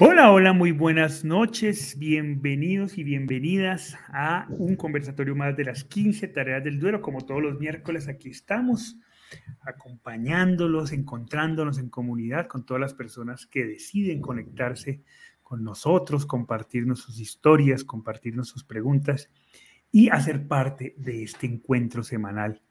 Hola, hola, muy buenas noches. Bienvenidos y bienvenidas a un conversatorio más de las 15 tareas del duelo. Como todos los miércoles, aquí estamos acompañándolos, encontrándonos en comunidad con todas las personas que deciden conectarse con nosotros, compartirnos sus historias, compartirnos sus preguntas y hacer parte de este encuentro semanal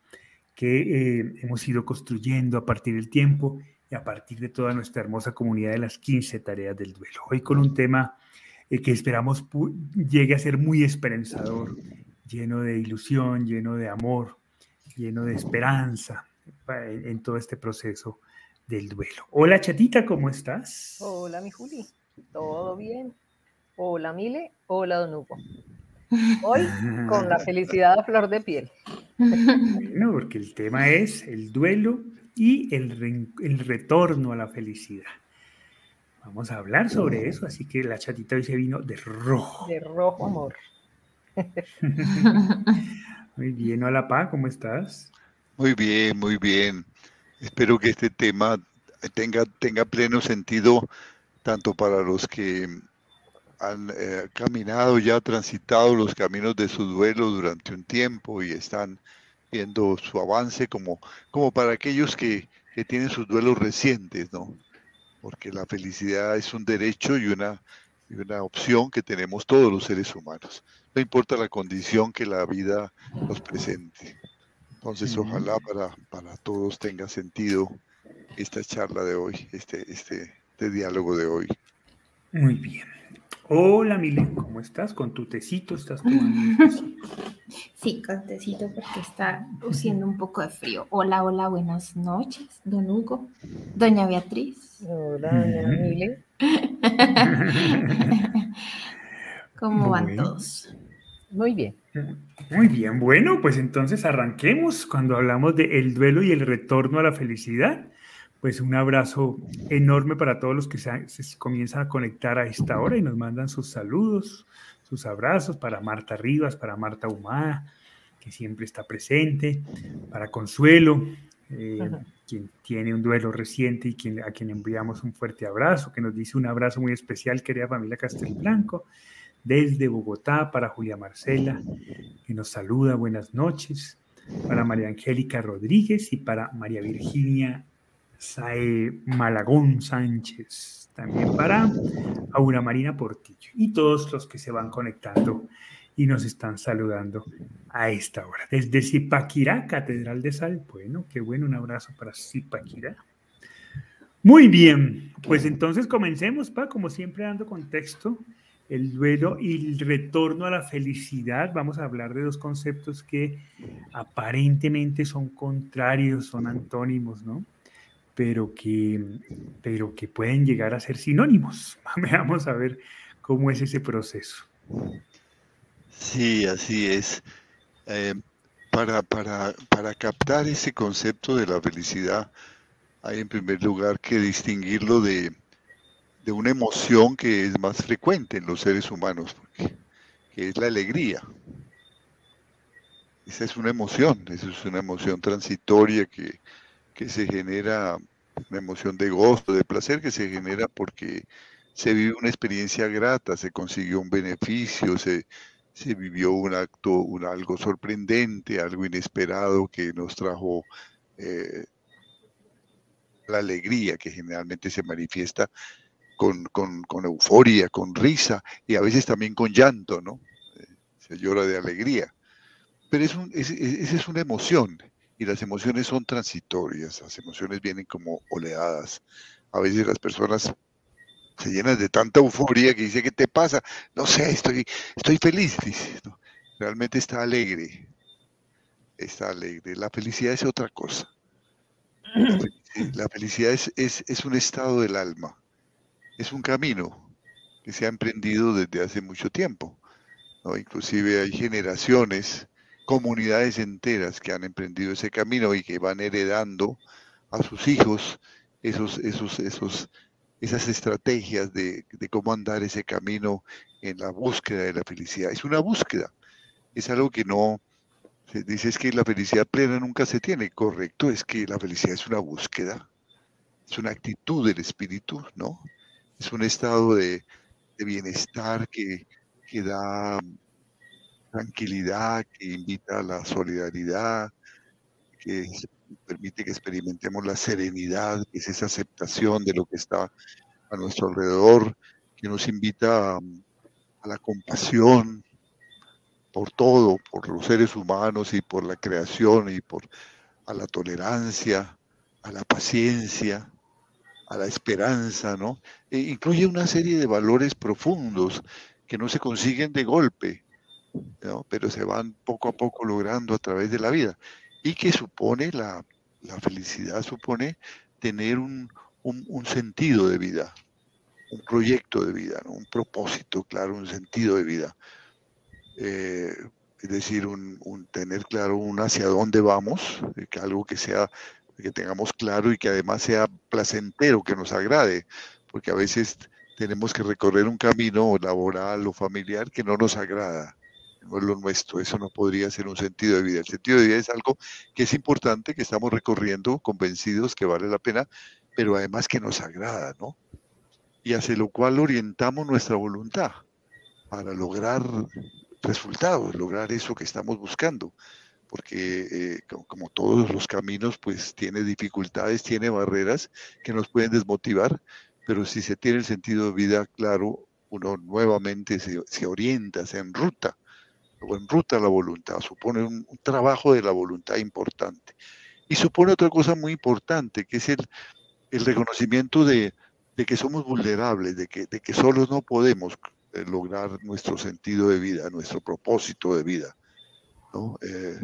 que eh, hemos ido construyendo a partir del tiempo y a partir de toda nuestra hermosa comunidad de las 15 tareas del duelo. Hoy con un tema eh, que esperamos llegue a ser muy esperanzador, lleno de ilusión, lleno de amor, lleno de esperanza en, todo este proceso del duelo. Hola chatita, ¿cómo estás? Hola mi Juli, ¿todo bien? Hola Mile, hola Don Hugo. Hoy con la felicidad a flor de piel. Bueno, porque el tema es el duelo y el, el retorno a la felicidad. Vamos a hablar sobre eso, así que la chatita hoy se vino de rojo. De rojo, amor. Muy bien, hola Pa, ¿cómo estás? Muy bien, muy bien. Espero que este tema tenga, tenga pleno sentido tanto para los que han eh, caminado ya, transitado los caminos de su duelo durante un tiempo y están viendo su avance como, como para aquellos que, tienen sus duelos recientes, ¿no? Porque la felicidad es un derecho y una, y una opción que tenemos todos los seres humanos. No importa la condición que la vida nos presente. Entonces, ojalá para, para todos tenga sentido esta charla de hoy, este, este, este diálogo de hoy. Muy bien. Hola, Milen, ¿cómo estás? ¿Con tu tecito estás tomando Sí, con tecito porque está haciendo un poco de frío. Hola, hola, buenas noches, don Hugo, doña Beatriz. Hola, doña Milen. ¿Cómo van todos? Muy bien. Muy bien, bueno, pues entonces arranquemos cuando hablamos de el duelo y el retorno a la felicidad pues un abrazo enorme para todos los que se, comienzan a conectar a esta hora y nos mandan sus saludos, sus abrazos para Marta Rivas, para Marta Humada, que siempre está presente, para Consuelo, eh, quien tiene un duelo reciente y quien, a quien enviamos un fuerte abrazo, que nos dice un abrazo muy especial, querida familia Castelblanco, desde Bogotá, para Julia Marcela, que nos saluda, buenas noches, para María Angélica Rodríguez y para María Virginia Sae Malagón Sánchez, también para Aura Marina Portillo y todos los que se van conectando y nos están saludando a esta hora. Desde Zipaquirá, Catedral de Sal. Bueno, qué bueno, un abrazo para Zipaquirá. Muy bien, pues entonces comencemos, pa, como siempre dando contexto, el duelo y el retorno a la felicidad. Vamos a hablar de dos conceptos que aparentemente son contrarios, son antónimos, ¿no? Pero que, pero que pueden llegar a ser sinónimos. Vamos a ver cómo es ese proceso. Sí, así es. Eh, para, para, para captar ese concepto de la felicidad, hay en primer lugar que distinguirlo de, de una emoción que es más frecuente en los seres humanos, que es la alegría. Esa es una emoción, esa es una emoción transitoria que, que se genera, una emoción de gozo, de placer que se genera porque se vive una experiencia grata, se consiguió un beneficio, se, se vivió un acto, un, algo sorprendente, algo inesperado que nos trajo eh, la alegría que generalmente se manifiesta con, con, con, euforia, con risa y a veces también con llanto, ¿no? Eh, se llora de alegría. Pero es un, es una emoción y las emociones son transitorias, las emociones vienen como oleadas. A veces las personas se llenan de tanta euforia que dice, ¿qué te pasa? No sé, estoy, estoy feliz, dice. Realmente está alegre, está alegre. La felicidad es otra cosa. La felicidad es, es, es un estado del alma, es un camino que se ha emprendido desde hace mucho tiempo. ¿no? Inclusive hay generaciones comunidades enteras que han emprendido ese camino y que van heredando a sus hijos esos, esos, esos, esas estrategias de, cómo andar ese camino en la búsqueda de la felicidad. Es una búsqueda, es algo que no, se dice es que la felicidad plena nunca se tiene, correcto, es que la felicidad es una búsqueda, es una actitud del espíritu, ¿no? es un estado de, bienestar que, que da tranquilidad, que invita a la solidaridad, que permite que experimentemos la serenidad, que es esa aceptación de lo que está a nuestro alrededor, que nos invita a, la compasión por todo, por los seres humanos y por la creación y por a la tolerancia, a la paciencia, a la esperanza, ¿no? E incluye una serie de valores profundos que no se consiguen de golpe, ¿no? pero se van poco a poco logrando a través de la vida y que supone la, la felicidad, supone tener un, un, sentido de vida, un proyecto de vida, un propósito, claro, un sentido de vida. Eh, es decir, un, un, tener claro un hacia dónde vamos, que algo que sea que tengamos claro y que además sea placentero, que nos agrade, porque a veces tenemos que recorrer un camino laboral o familiar que no nos agrada, no es lo nuestro, eso no podría ser un sentido de vida. El sentido de vida es algo que es importante, que estamos recorriendo convencidos que vale la pena, pero además que nos agrada, ¿no? Y hacia lo cual orientamos nuestra voluntad para lograr resultados, lograr eso que estamos buscando porque eh, como, todos los caminos, pues tiene dificultades, tiene barreras que nos pueden desmotivar, pero si se tiene el sentido de vida claro, uno nuevamente se, orienta, se enruta, o enruta la voluntad, supone un, trabajo de la voluntad importante. Y supone otra cosa muy importante, que es el, el reconocimiento de, de, que somos vulnerables, de que, de que solos no podemos eh, lograr nuestro sentido de vida, nuestro propósito de vida. Eh,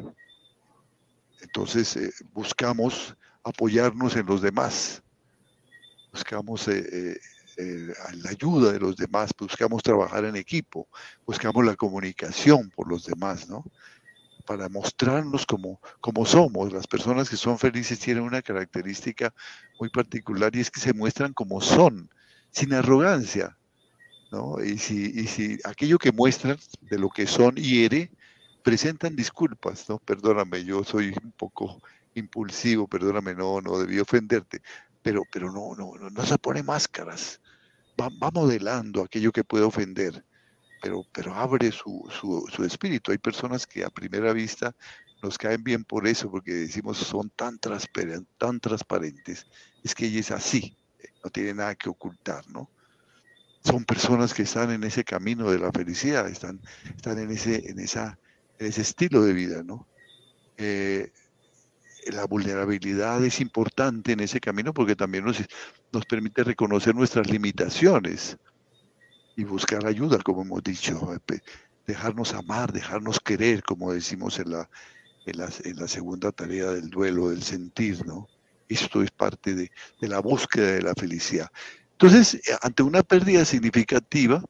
entonces eh, buscamos apoyarnos en los demás, buscamos la ayuda de los demás, buscamos trabajar en equipo, buscamos la comunicación por los demás, ¿no? Para mostrarnos como, como somos. Las personas que son felices tienen una característica muy particular y es que se muestran como son, sin arrogancia, ¿no? Y si, y si aquello que muestran de lo que son hiere, presentan disculpas, ¿no? Perdóname, yo soy un poco impulsivo, perdóname, no, no debí ofenderte, pero, pero no, no, no, se pone máscaras, va, modelando aquello que puede ofender, pero, pero abre su, su, espíritu. Hay personas que a primera vista nos caen bien por eso, porque decimos son tan, transparentes, tan transparentes, es que ella es así, no tiene nada que ocultar, ¿no? Son personas que están en ese camino de la felicidad, están, están en, ese, en esa ese estilo de vida, ¿no? Eh, la vulnerabilidad es importante en ese camino porque también nos, nos permite reconocer nuestras limitaciones y buscar ayuda, como hemos dicho, dejarnos amar, dejarnos querer, como decimos en la, en la, en la segunda tarea del duelo, del sentir, ¿no? Esto es parte de, de la búsqueda de la felicidad. Entonces, eh, ante una pérdida significativa,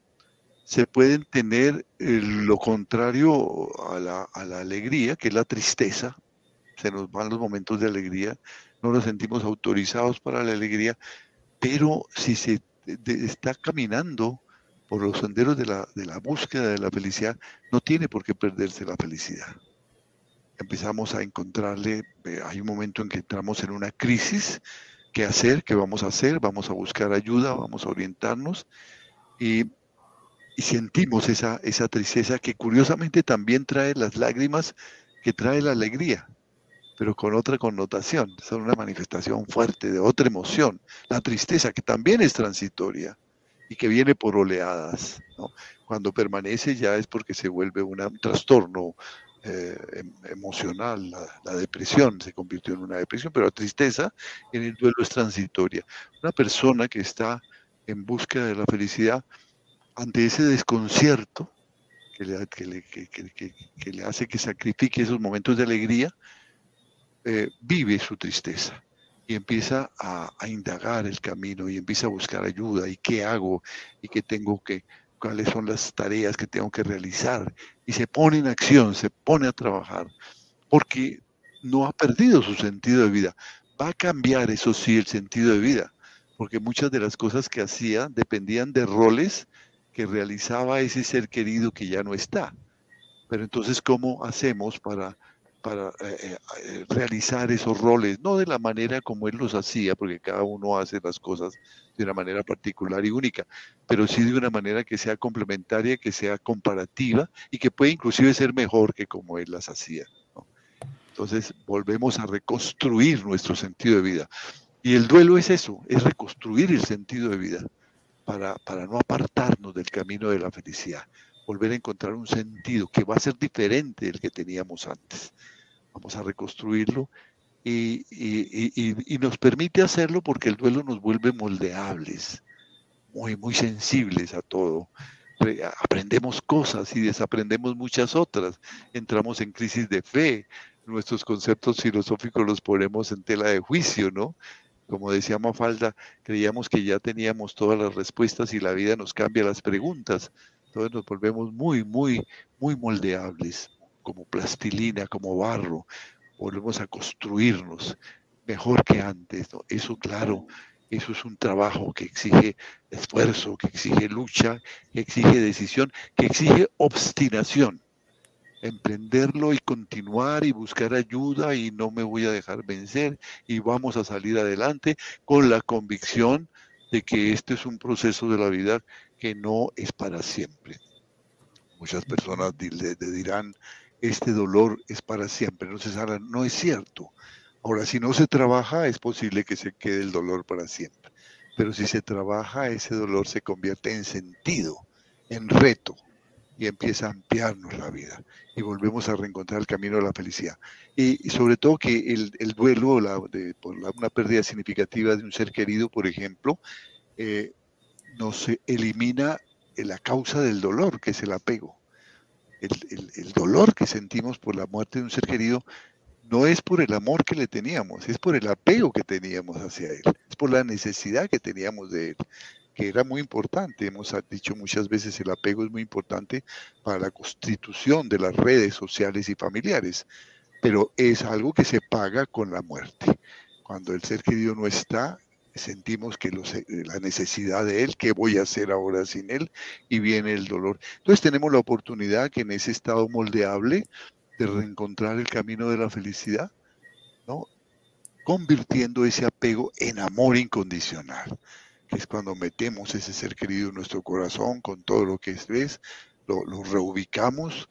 se pueden tener eh, lo contrario a la, a la, alegría, que es la tristeza. Se nos van los momentos de alegría, no nos sentimos autorizados para la alegría, pero si se está caminando por los senderos de la, de la búsqueda de la felicidad, no tiene por qué perderse la felicidad. Empezamos a encontrarle, eh, hay un momento en que entramos en una crisis, ¿qué hacer? ¿Qué vamos a hacer? Vamos a buscar ayuda, vamos a orientarnos y y sentimos esa, esa tristeza que curiosamente también trae las lágrimas que trae la alegría, pero con otra connotación, son una manifestación fuerte de otra emoción, la tristeza que también es transitoria y que viene por oleadas. Cuando permanece ya es porque se vuelve un trastorno eh, em, emocional, la, la, depresión se convirtió en una depresión, pero la tristeza en el duelo es transitoria. Una persona que está en búsqueda de la felicidad ante ese desconcierto que le, que le, hace que sacrifique esos momentos de alegría, eh, vive su tristeza y empieza a, indagar el camino y empieza a buscar ayuda y qué hago y qué tengo que, cuáles son las tareas que tengo que realizar y se pone en acción, se pone a trabajar porque no ha perdido su sentido de vida. Va a cambiar, eso sí, el sentido de vida, porque muchas de las cosas que hacía dependían de roles que realizaba ese ser querido que ya no está. Pero entonces, ¿cómo hacemos para, para eh, eh, realizar esos roles, no de la manera como él los hacía, porque cada uno hace las cosas de una manera particular y única, pero sí de una manera que sea complementaria, que sea comparativa y que puede inclusive ser mejor que como él las hacía. Entonces volvemos a reconstruir nuestro sentido de vida. Y el duelo es eso, es reconstruir el sentido de vida para, para no apartarnos del camino de la felicidad, volver a encontrar un sentido que va a ser diferente del que teníamos antes vamos a reconstruirlo y, nos permite hacerlo porque el duelo nos vuelve moldeables, muy, muy sensibles a todo. Aprendemos cosas y desaprendemos muchas otras. Entramos en crisis de fe. Nuestros conceptos filosóficos los ponemos en tela de juicio, ¿no? Como decía Mafalda, creíamos que ya teníamos todas las respuestas y la vida nos cambia las preguntas. Entonces nos volvemos muy, muy, muy moldeables como plastilina, como barro, volvemos a construirnos mejor que antes. Eso, claro, eso es un trabajo que exige esfuerzo, que exige lucha, que exige decisión, que exige obstinación. Emprenderlo y continuar y buscar ayuda y no me voy a dejar vencer y vamos a salir adelante con la convicción de que este es un proceso de la vida que no es para siempre. Muchas personas le dirán, este dolor es para siempre, no se sana, no es cierto. Ahora, si no se trabaja, es posible que se quede el dolor para siempre. Pero si se trabaja, ese dolor se convierte en sentido, en reto, y empieza a ampliarnos la vida. Y volvemos a reencontrar el camino de la felicidad. Y, sobre todo que el, duelo por una pérdida significativa de un ser querido, por ejemplo, eh, nos elimina la causa del dolor, que es el apego el, dolor que sentimos por la muerte de un ser querido no es por el amor que le teníamos, es por el apego que teníamos hacia él, es por la necesidad que teníamos de él, que era muy importante. Hemos dicho muchas veces el apego es muy importante para la constitución de las redes sociales y familiares, pero es algo que se paga con la muerte. Cuando el ser querido no está, sentimos que eh, la necesidad de Él, ¿qué voy a hacer ahora sin Él? Y viene el dolor. Entonces tenemos la oportunidad que en ese estado moldeable de reencontrar el camino de la felicidad, ¿no? Convirtiendo ese apego en amor incondicional, que es cuando metemos ese ser querido en nuestro corazón con todo lo que es, lo, reubicamos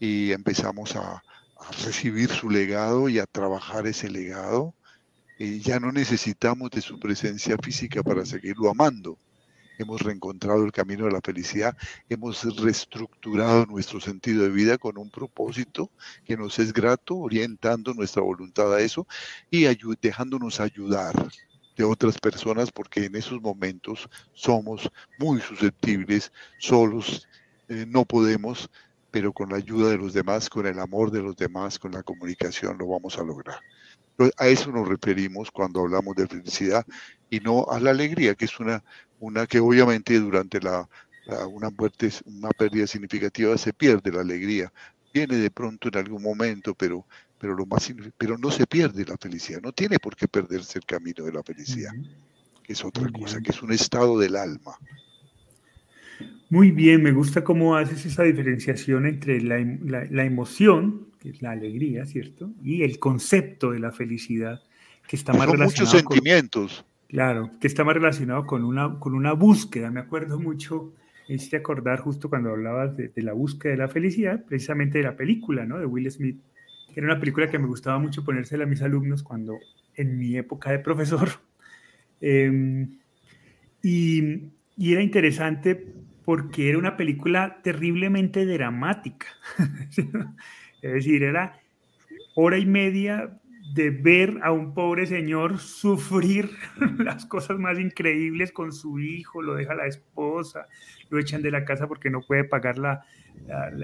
y empezamos a recibir su legado y a trabajar ese legado y ya no necesitamos de su presencia física para seguirlo amando. Hemos reencontrado el camino de la felicidad, hemos reestructurado nuestro sentido de vida con un propósito que nos es grato, orientando nuestra voluntad a eso y dejándonos ayudar de otras personas porque en esos momentos somos muy susceptibles, solos, eh, no podemos, pero con la ayuda de los demás, con el amor de los demás, con la comunicación lo vamos a lograr. A eso nos referimos cuando hablamos de felicidad y no a la alegría, que es una, una que obviamente durante la, una muerte, una pérdida significativa se pierde la alegría. Viene de pronto en algún momento, pero, pero, lo más, pero no se pierde la felicidad. No tiene por qué perderse el camino de la felicidad, que es otra cosa, que es un estado del alma. Muy bien, me gusta cómo haces esa diferenciación entre la, la emoción la alegría, ¿cierto? Y el concepto de la felicidad, que está más relacionado muchos sentimientos. claro, que está más relacionado con una, con una búsqueda. Me acuerdo mucho, este acordar justo cuando hablabas de, la búsqueda de la felicidad, precisamente de la película, ¿no? De Will Smith, que era una película que me gustaba mucho ponérsela a mis alumnos cuando, en mi época de profesor. Em, y, y era interesante porque era una película terriblemente dramática. Es decir, era hora y media de ver a un pobre señor sufrir las cosas más increíbles con su hijo, lo deja la esposa, lo echan de la casa porque no puede pagar la,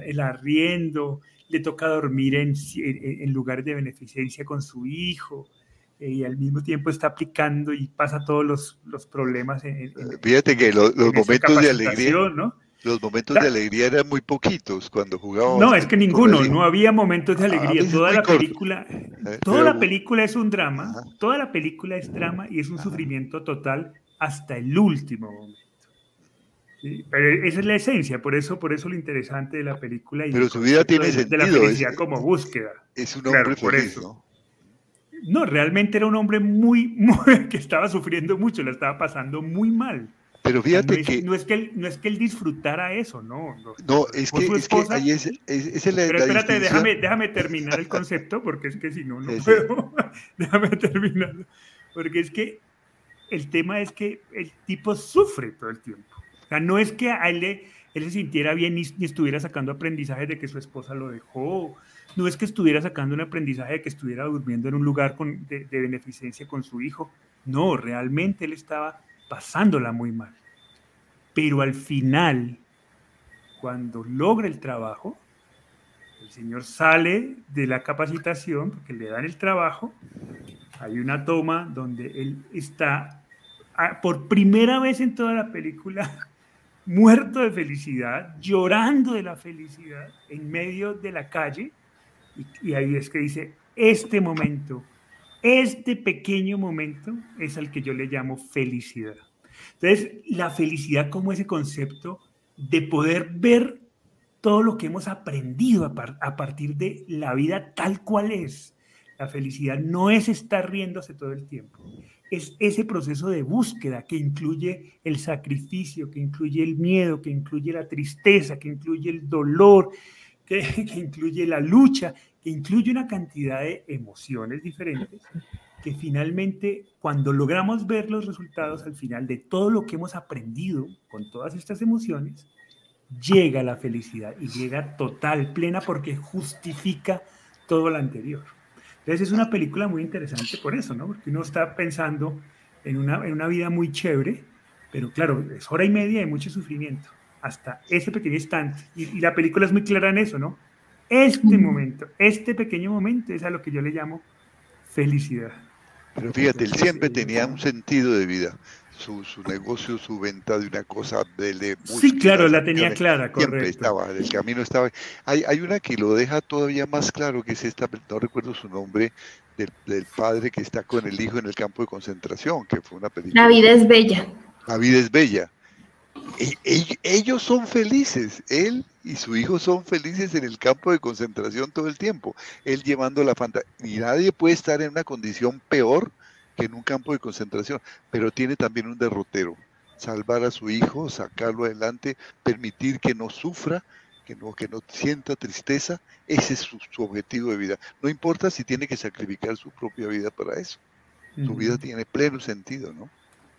el arriendo, le toca dormir en, en, lugares de beneficencia con su hijo eh, y al mismo tiempo está aplicando y pasa todos los, los problemas. En, Fíjate que los, momentos de alegría, ¿no? Los momentos de alegría eran muy poquitos cuando jugábamos. No, es que ninguno, no había momentos de ah, alegría. toda la película, toda la película es un drama, toda la película es drama y es un sufrimiento total hasta el último momento. pero esa es la esencia, por eso, por eso lo interesante de la película. Y pero su vida tiene de, sentido. De la felicidad como búsqueda. Es un hombre feliz, ¿no? No, realmente era un hombre muy, muy, que estaba sufriendo mucho, le estaba pasando muy mal. Pero fíjate no es, que... No es que, él, no es que él disfrutara eso, no. No, no es, que, es que ahí es, es, es la, Pero espérate, déjame, déjame terminar el concepto, porque es que si no, no puedo. déjame terminar. Porque es que el tema es que el tipo sufre todo el tiempo. O sea, no es que a él, le- él se sintiera bien ni, ni estuviera sacando aprendizaje de que su esposa lo dejó. No es que estuviera sacando un aprendizaje de que estuviera durmiendo en un lugar con- de, de beneficencia con su hijo. No, realmente él estaba pasándola muy mal. Pero al final, cuando logra el trabajo, el señor sale de la capacitación porque le dan el trabajo. Hay una toma donde él está ah, por primera vez en toda la película muerto de felicidad, llorando de la felicidad en medio de la calle. Y, y ahí es que dice, este momento, este pequeño momento es al que yo le llamo felicidad. Entonces, la felicidad como ese concepto de poder ver todo lo que hemos aprendido a, par- a partir de la vida tal cual es. La felicidad no es estar riéndose todo el tiempo, es ese proceso de búsqueda que incluye el sacrificio, que incluye el miedo, que incluye la tristeza, que incluye el dolor, que incluye la lucha, que incluye una cantidad de emociones diferentes que finalmente cuando logramos ver los resultados al final de todo lo que hemos aprendido con todas estas emociones, llega la felicidad y llega total, plena, porque justifica todo lo anterior. Entonces es una película muy interesante por eso, ¿no? Porque uno está pensando en una, en una vida muy chévere, pero claro, es hora y media de mucho sufrimiento, hasta ese pequeño instante. Y, y la película es muy clara en eso, ¿no? Este momento, este pequeño momento es a lo que yo le llamo felicidad. Pero fíjate, él siempre tenía un sentido de vida. Su, su negocio, su venta de una cosa de, de Sí, claro, la tenía clara, Siempre correcto. estaba, el camino estaba. Hay, hay una que lo deja todavía más claro, que es esta, no recuerdo su nombre, del, del padre que está con el hijo en el campo de concentración, que fue una película. La vida es bella. La vida es bella. E- e- ellos son felices, él y su hijo son felices en el campo de concentración todo el tiempo. Él llevando la fantasía. Y nadie puede estar en una condición peor que en un campo de concentración, pero tiene también un derrotero. Salvar a su hijo, sacarlo adelante, permitir que no sufra, que no, que no sienta tristeza, ese es su, su objetivo de vida. No importa si tiene que sacrificar su propia vida para eso. Su vida tiene pleno sentido, ¿no?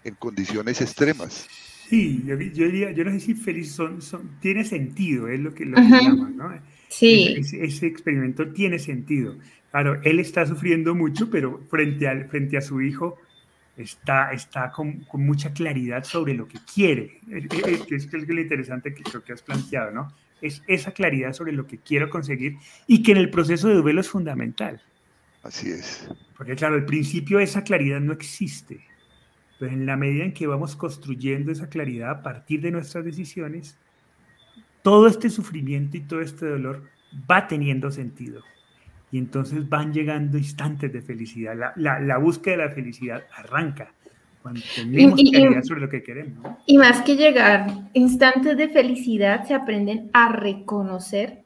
En condiciones extremas. Sí, yo, yo diría, yo no sé si feliz son, son- tiene sentido, es lo que, lo que llaman, ¿no? Sí, Ese, ese experimento tiene sentido. Claro, él está sufriendo mucho, pero frente, al, frente a su hijo está, está con, con mucha claridad sobre lo que quiere, que es que es lo interesante que creo que has planteado, ¿no? Es esa claridad sobre lo que quiero conseguir y que en el proceso de duelo es fundamental. Así es. Porque claro, al principio esa claridad no existe, pero en la medida en que vamos construyendo esa claridad a partir de nuestras decisiones, todo este sufrimiento y todo este dolor va teniendo sentido. Y entonces van llegando instantes de felicidad. La, la- la búsqueda de la felicidad arranca cuando tenemos y- y- claridad sobre lo que queremos. ¿no? y más que llegar instantes de felicidad, se aprenden a reconocer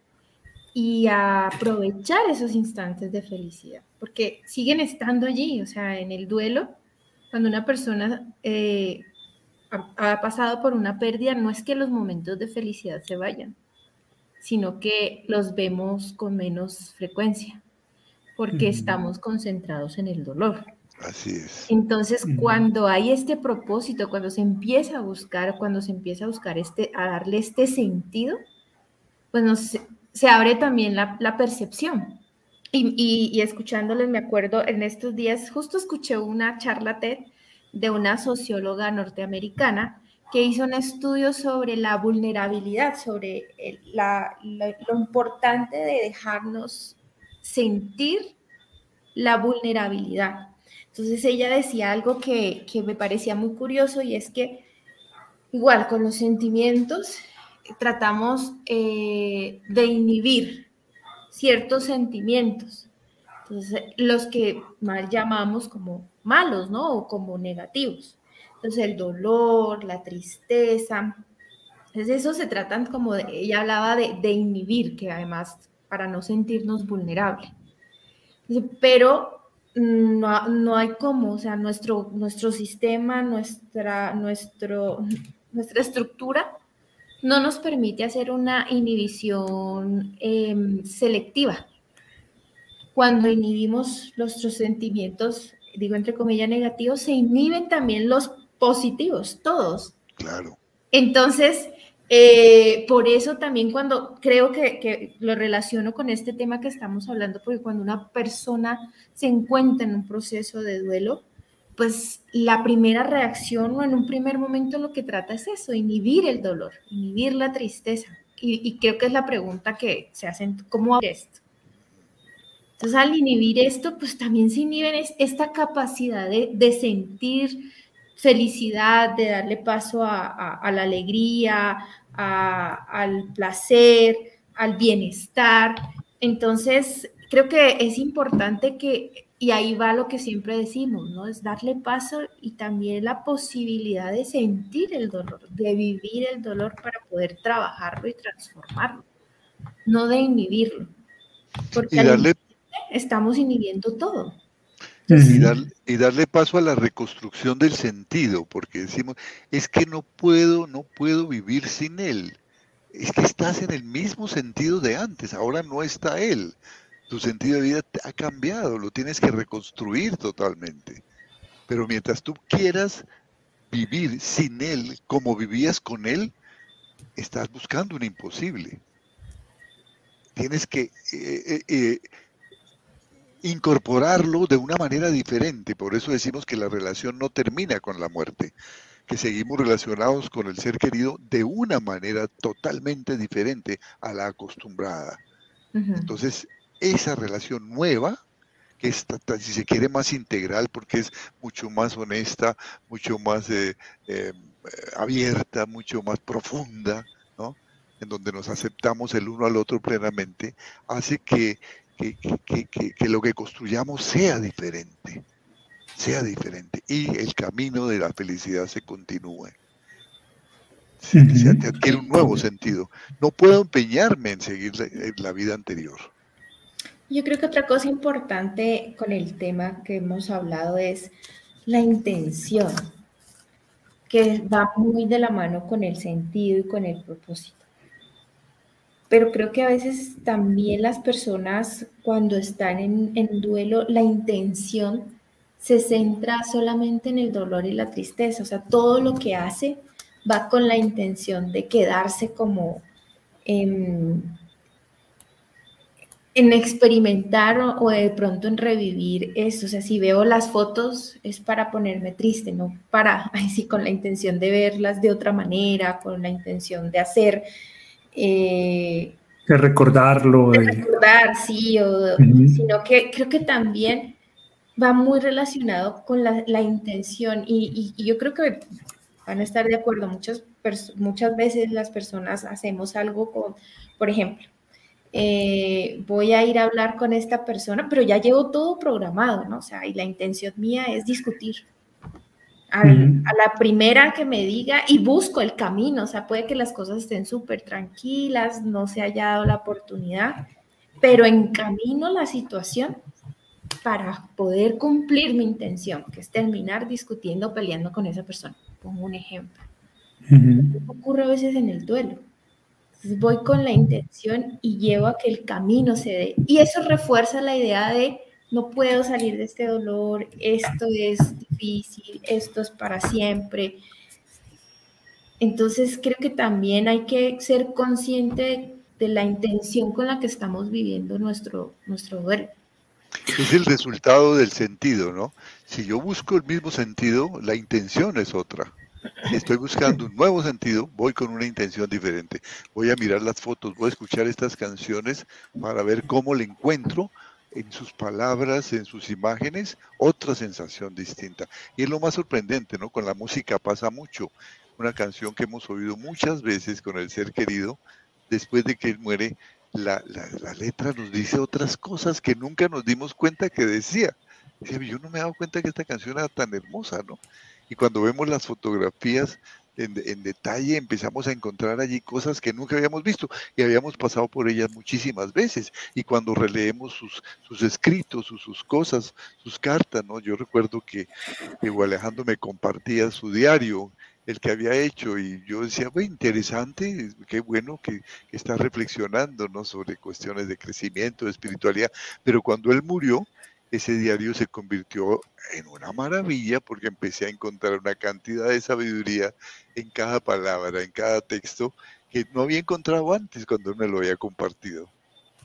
y a aprovechar esos instantes de felicidad, porque siguen estando allí, o sea, en el duelo, cuando una persona eh, ha, ha pasado por una pérdida, no es que los momentos de felicidad se vayan, sino que los vemos con menos frecuencia, porque estamos concentrados en el dolor. Así es. Entonces, cuando hay este propósito, cuando se empieza a buscar, cuando se empieza a buscar este, a darle este sentido, pues nos, se abre también la, la percepción. Y, escuchándoles, me acuerdo, en estos días, justo escuché una charla TED de una socióloga norteamericana que hizo un estudio sobre la vulnerabilidad, sobre lo importante de dejarnos sentir la vulnerabilidad. Entonces ella decía algo que, que me parecía muy curioso y es que igual con los sentimientos tratamos eh, de inhibir ciertos sentimientos. Entonces los que mal llamamos como malos, ¿no? O como negativos. Entonces el dolor, la tristeza, Entonces eso se trata como de, ella hablaba de, inhibir, que además para no sentirnos vulnerables. Pero no, no, hay cómo, o sea, nuestro, nuestro sistema, nuestra, nuestra estructura no nos permite hacer una inhibición em, selectiva. Cuando inhibimos nuestros sentimientos, digo entre comillas negativos, se inhiben también los positivos, todos. Claro. Entonces, eh, por eso también cuando creo que, que, lo relaciono con este tema que estamos hablando, porque cuando una persona se encuentra en un proceso de duelo, pues la primera reacción o en un primer momento lo que trata es eso, inhibir el dolor, inhibir la tristeza. Y, creo que es la pregunta que se hacen, ¿cómo hacer esto? Entonces al inhibir esto, pues también se inhibe esta capacidad de, de sentir felicidad, de darle paso a, la alegría, al placer, al bienestar. Entonces, creo que es importante que, y ahí va lo que siempre decimos, ¿no? Es darle paso y también la posibilidad de sentir el dolor, de vivir el dolor para poder trabajarlo y transformarlo, no de inhibirlo. Porque estamos inhibiendo todo. Y, darle paso a la reconstrucción del sentido, porque decimos, es que no puedo, no puedo vivir sin él. Es que estás en el mismo sentido de antes, ahora no está él. Tu sentido de vida ha cambiado, lo tienes que reconstruir totalmente. Pero mientras tú quieras vivir sin él como vivías con él, estás buscando un imposible. Tienes que eh, eh, eh, incorporarlo de una manera diferente. Por eso decimos que la relación no termina con la muerte, que seguimos relacionados con el ser querido de una manera totalmente diferente a la acostumbrada. Entonces, esa relación nueva, que es, si se quiere, más integral, porque es mucho más honesta, mucho más eh, eh, abierta, mucho más profunda, ¿no? en donde nos aceptamos el uno al otro plenamente, hace que que, lo que construyamos sea diferente, sea diferente y el camino de la felicidad se continúe. Se, adquiere un nuevo sentido. No puedo empeñarme en seguir la, vida anterior. Yo creo que otra cosa importante con el tema que hemos hablado es la intención, que va muy de la mano con el sentido y con el propósito. Pero creo que a veces también las personas cuando están en, duelo, la intención se centra solamente en el dolor y la tristeza, o sea, todo lo que hace va con la intención de quedarse como en, experimentar o, de pronto en revivir eso, o sea, si veo las fotos es para ponerme triste, no para, así con la intención de verlas de otra manera, con la intención de hacer eh, de recordarlo. De recordar, sí, sino que creo que también va muy relacionado con la, intención. Y, yo creo que van a estar de acuerdo, muchas, muchas veces las personas hacemos algo con, por ejemplo, eh, voy a ir a hablar con esta persona, pero ya llevo todo programado, ¿no? O sea, y la intención mía es discutir a la primera que me diga y busco el camino, o sea, puede que las cosas estén súper tranquilas, no se haya dado la oportunidad, pero encamino la situación para poder cumplir mi intención, que es terminar discutiendo, peleando con esa persona. Pongo un ejemplo. ocurre a veces en el duelo. Voy con la intención y llevo a que el camino se dé. Y eso refuerza la idea de no puedo salir de este dolor, esto es difícil, esto es para siempre. Entonces creo que también hay que ser consciente de la intención con la que estamos viviendo nuestro, nuestro duelo. Es el resultado del sentido, ¿no? Si yo busco el mismo sentido, la intención es otra. Estoy buscando un nuevo sentido, voy con una intención diferente. Voy a mirar las fotos, voy a escuchar estas canciones para ver cómo le encuentro en sus palabras, en sus imágenes, otra sensación distinta. Y es lo más sorprendente, ¿no? Con la música pasa mucho. Una canción que hemos oído muchas veces con el ser querido, después de que él muere, la, letra nos dice otras cosas que nunca nos dimos cuenta que decía. Yo no me he dado cuenta que esta canción era tan hermosa, ¿no? Y cuando vemos las fotografías en, detalle, empezamos a encontrar allí cosas que nunca habíamos visto y habíamos pasado por ellas muchísimas veces. Y cuando releemos sus, sus escritos, sus, sus, cosas, sus cartas, ¿no? Yo recuerdo que, que Alejandro me compartía su diario el que había hecho y yo decía, bueno, interesante, qué bueno que, que, está reflexionando ¿no? sobre cuestiones de crecimiento, de espiritualidad, pero cuando él murió, ese diario se convirtió en una maravilla porque empecé a encontrar una cantidad de sabiduría en cada palabra, en cada texto, que no había encontrado antes cuando me lo había compartido.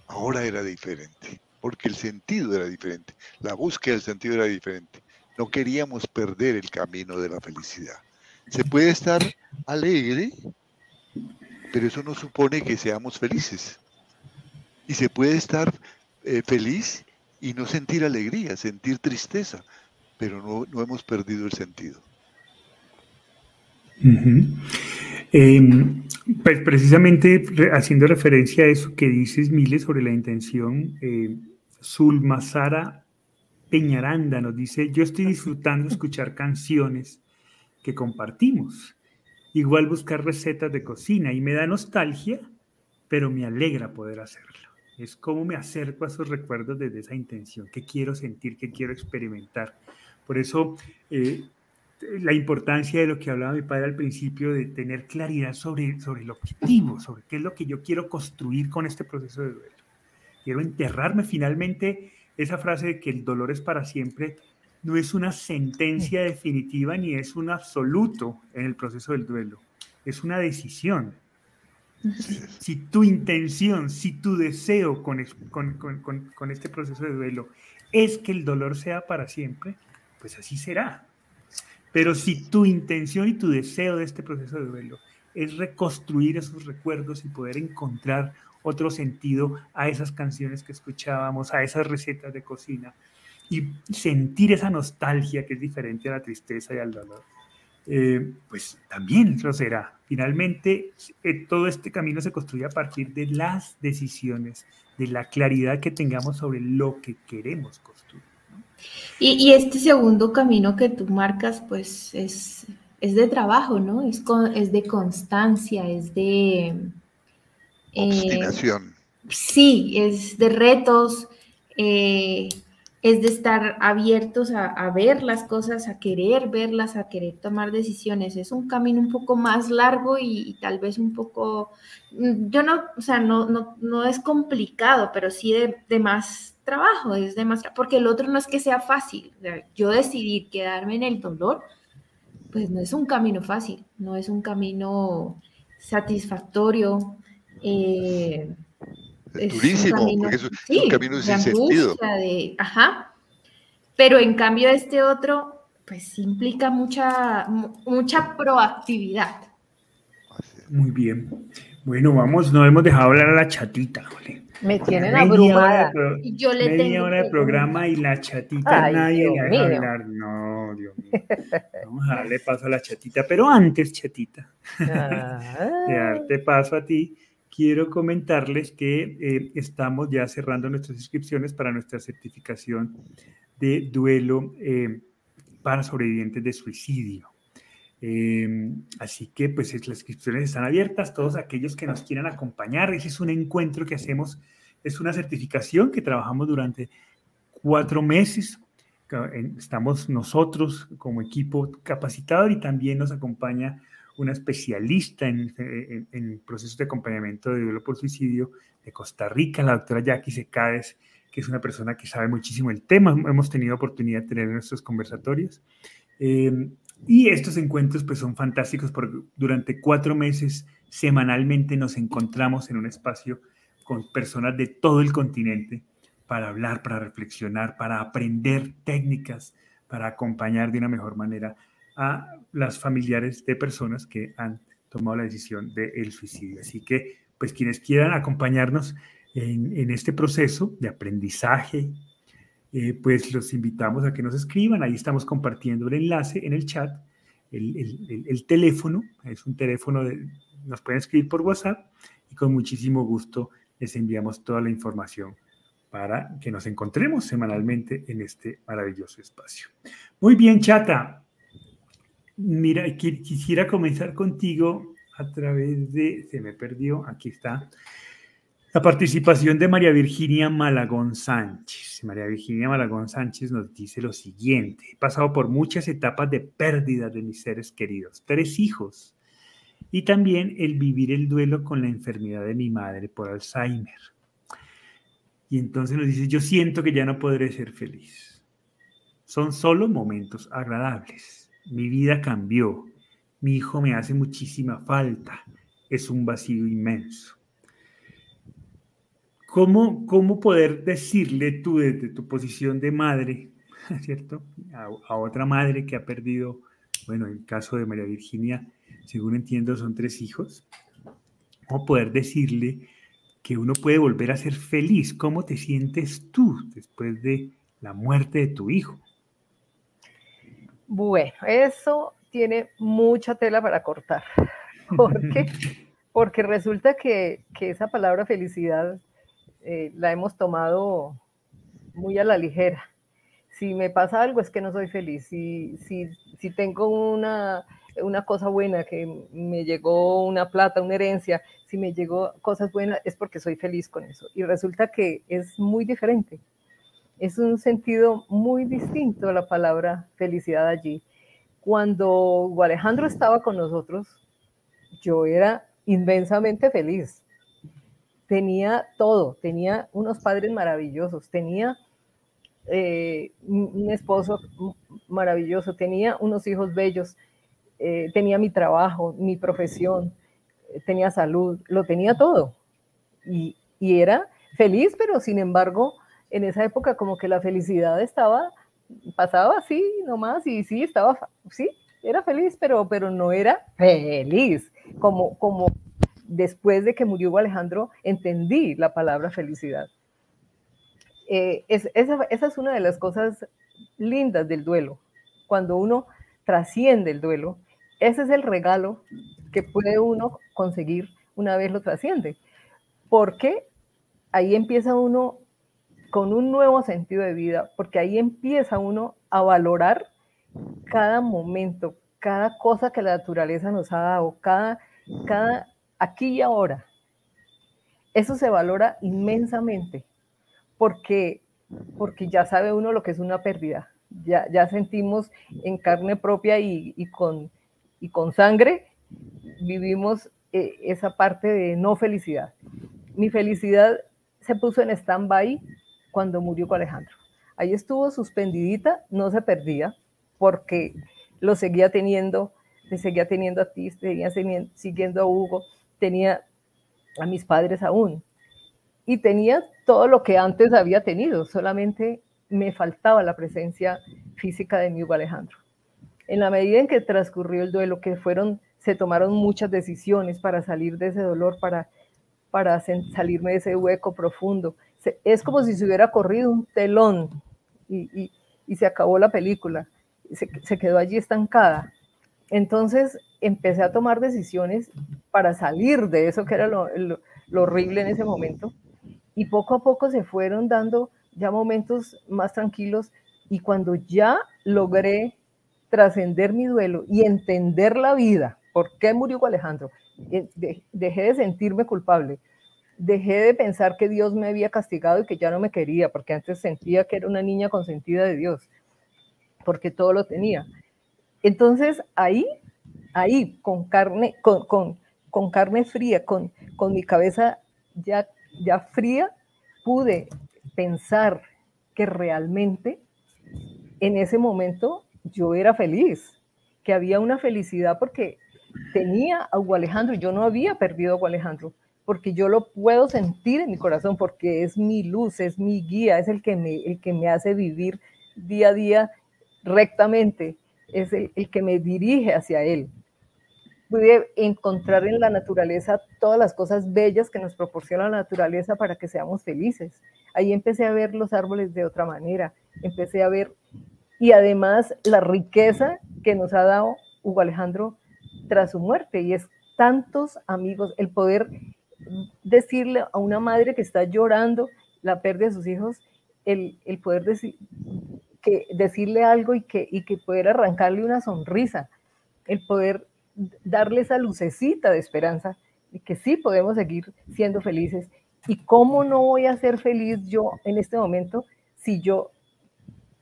Ahora era diferente, porque el sentido era diferente, la búsqueda del sentido era diferente. No queríamos perder el camino de la felicidad. Se puede estar alegre, pero eso no supone que seamos felices. Y se puede estar eh, feliz y no sentir alegría, sentir tristeza, pero no, hemos perdido el sentido. Em, pues precisamente haciendo referencia a eso que dices, Miles, sobre la intención, eh, Zulmasara Peñaranda nos dice, yo estoy disfrutando escuchar canciones que compartimos, igual buscar recetas de cocina y me da nostalgia, pero me alegra poder hacerlo es cómo me acerco a esos recuerdos desde esa intención, qué quiero sentir, qué quiero experimentar. Por eso, eh, la importancia de lo que hablaba mi padre al principio, de tener claridad sobre, sobre el objetivo, sobre qué es lo que yo quiero construir con este proceso de duelo. Quiero enterrarme finalmente esa frase de que el dolor es para siempre, no es una sentencia definitiva ni es un absoluto en el proceso del duelo, es una decisión si tu intención, si tu deseo con, este proceso de duelo es que el dolor sea para siempre, pues así será. Pero si tu intención y tu deseo de este proceso de duelo es reconstruir esos recuerdos y poder encontrar otro sentido a esas canciones que escuchábamos, a esas recetas de cocina y sentir esa nostalgia que es diferente a la tristeza y al dolor, eh, pues también lo será. Finalmente, eh, todo este camino se construye a partir de las decisiones, de la claridad que tengamos sobre lo que queremos construir. Y, este segundo camino que tú marcas, pues es, es de trabajo, ¿no? Es, es de constancia, es de... Eh, Obstinación. sí, es de retos es de estar abiertos a, ver las cosas, a querer verlas, a querer tomar decisiones. Es un camino un poco más largo y, tal vez un poco, mm, yo no, o sea, no, no, no es complicado, pero sí de, más trabajo, es de más, porque el otro no es que sea fácil. yo decidir quedarme en el dolor, pues no es un camino fácil, no es un camino satisfactorio. Eh, es durísimo, porque es un camino sin sentido. ajá. Pero en cambio este otro, pues implica mucha, mucha proactividad. Muy bien. Bueno, vamos, no hemos dejado hablar a la chatita, Me tienen abrumada. y yo le media hora de programa y la chatita nadie le deja hablar. No, Dios mío. Vamos a darle paso a la chatita. Pero antes, chatita, de darte paso a ti, quiero comentarles que eh, estamos ya cerrando nuestras inscripciones para nuestra certificación de duelo eh, para sobrevivientes de suicidio. Em, así que pues las inscripciones están abiertas, todos aquellos que nos quieran acompañar, ese es un encuentro que hacemos, es una certificación que trabajamos durante cuatro meses. Estamos nosotros como equipo capacitador y también nos acompaña una especialista en, en, procesos de acompañamiento de duelo por suicidio de Costa Rica, la doctora Jackie Secades, que es una persona que sabe muchísimo el tema. Hemos tenido oportunidad de tener nuestros conversatorios. Em, y estos encuentros pues son fantásticos porque durante cuatro meses semanalmente nos encontramos en un espacio con personas de todo el continente para hablar, para reflexionar, para aprender técnicas, para acompañar de una mejor manera a las familiares de personas que han tomado la decisión del suicidio. Así que, pues quienes quieran acompañarnos en, este proceso de aprendizaje, eh, pues los invitamos a que nos escriban. Ahí estamos compartiendo el enlace en el chat. El, teléfono, es un teléfono, de, nos pueden escribir por WhatsApp y con muchísimo gusto les enviamos toda la información para que nos encontremos semanalmente en este maravilloso espacio. Muy bien, chata. Mira, quisiera comenzar contigo a través de, se me perdió, aquí está, la participación de María Virginia Malagón Sánchez. María Virginia Malagón Sánchez nos dice lo siguiente, he pasado por muchas etapas de pérdida de mis seres queridos, tres hijos, y también el vivir el duelo con la enfermedad de mi madre por Alzheimer. Y entonces nos dice, yo siento que ya no podré ser feliz. Son solo momentos agradables. Mi vida cambió. Mi hijo me hace muchísima falta. Es un vacío inmenso. ¿Cómo, cómo poder decirle tú desde tu posición de madre, ¿cierto? A, a otra madre que ha perdido, bueno, en el caso de María Virginia, según entiendo, son tres hijos. ¿Cómo poder decirle que uno puede volver a ser feliz. ¿Cómo te sientes tú después de la muerte de tu hijo? Bueno, eso tiene mucha tela para cortar. ¿Por qué? Porque resulta que, esa palabra felicidad eh, la hemos tomado muy a la ligera. Si me pasa algo es que no soy feliz. Si, si, si tengo una una cosa buena, que me llegó una plata, una herencia, si me llegó cosas buenas, es porque soy feliz con eso. Y resulta que es muy diferente. Es un sentido muy distinto a la palabra felicidad allí. Cuando Alejandro estaba con nosotros, yo era inmensamente feliz. Tenía todo, tenía unos padres maravillosos, tenía eh, un esposo maravilloso, tenía unos hijos bellos, eh, tenía mi trabajo, mi profesión, eh, tenía salud, lo tenía todo. Y, era feliz, pero sin embargo, en esa época como que la felicidad estaba, pasaba así nomás y sí, estaba, sí, era feliz, pero, pero no era feliz. Como, como después de que murió Alejandro, entendí la palabra felicidad. Eh, esa, esa es una de las cosas lindas del duelo. Cuando uno trasciende el duelo ese es el regalo que puede uno conseguir una vez lo trasciende, porque ahí empieza uno con un nuevo sentido de vida, porque ahí empieza uno a valorar cada momento, cada cosa que la naturaleza nos ha dado, cada, cada aquí y ahora. Eso se valora inmensamente, porque, porque ya sabe uno lo que es una pérdida, ya, ya sentimos en carne propia y, y con y con sangre vivimos eh, esa parte de no felicidad. Mi felicidad se puso en stand-by cuando murió Alejandro. Ahí estuvo suspendidita, no se perdía, porque lo seguía teniendo, te seguía teniendo a ti, seguía siguiendo a Hugo, tenía a mis padres aún. Y tenía todo lo que antes había tenido, solamente me faltaba la presencia física de mi Hugo Alejandro en la medida en que transcurrió el duelo, que fueron, se tomaron muchas decisiones para salir de ese dolor, para, para salirme de ese hueco profundo. Es como si se hubiera corrido un telón y, se acabó la película, se, quedó allí estancada. Entonces empecé a tomar decisiones para salir de eso que era lo, lo horrible en ese momento y poco a poco se fueron dando ya momentos más tranquilos y cuando ya logré trascender mi duelo y entender la vida. ¿Por qué murió Alejandro? Eh, dejé de sentirme culpable. Dejé de pensar que Dios me había castigado y que ya no me quería, porque antes sentía que era una niña consentida de Dios, porque todo lo tenía. Entonces ahí, ahí, con carne, con, con, con carne fría, con, con mi cabeza ya, ya fría, pude pensar que realmente en ese momento yo era feliz, que había una felicidad porque tenía a Hugo Alejandro, yo no había perdido a Hugo Alejandro, porque yo lo puedo sentir en mi corazón, porque es mi luz, es mi guía, es el que me, el que me hace vivir día a día rectamente, es el, el que me dirige hacia él. Pude encontrar en la naturaleza todas las cosas bellas que nos proporciona la naturaleza para que seamos felices. Ahí empecé a ver los árboles de otra manera, empecé a ver y además la riqueza que nos ha dado Hugo Alejandro tras su muerte y es tantos amigos, el poder decirle a una madre que está llorando la pérdida de sus hijos, el, poder decir, que, decirle algo y que, y que poder arrancarle una sonrisa. el poder darle esa lucecita de esperanza y que sí podemos seguir siendo felices. ¿Y cómo no voy a ser feliz yo en este momento si yo,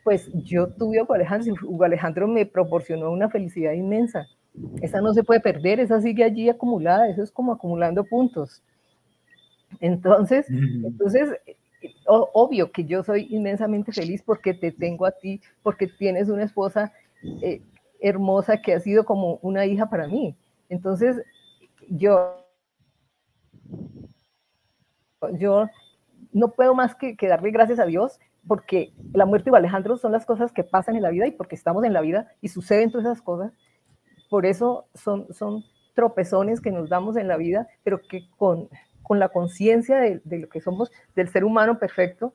pues yo tuve a Hugo Alejandro, Hugo Alejandro me proporcionó una felicidad inmensa. Esa no se puede perder, esa sigue allí acumulada, eso es como acumulando puntos. Entonces, entonces obvio que yo soy inmensamente feliz porque te tengo a ti, porque tienes una esposa eh, hermosa que ha sido como una hija para mí. Entonces, yo, yo no puedo más que, darle gracias a Dios porque la muerte de Alejandro son las cosas que pasan en la vida y porque estamos en la vida y suceden todas esas cosas. Por eso son, son tropezones que nos damos en la vida, pero que con, con la conciencia de, lo que somos, del ser humano perfecto,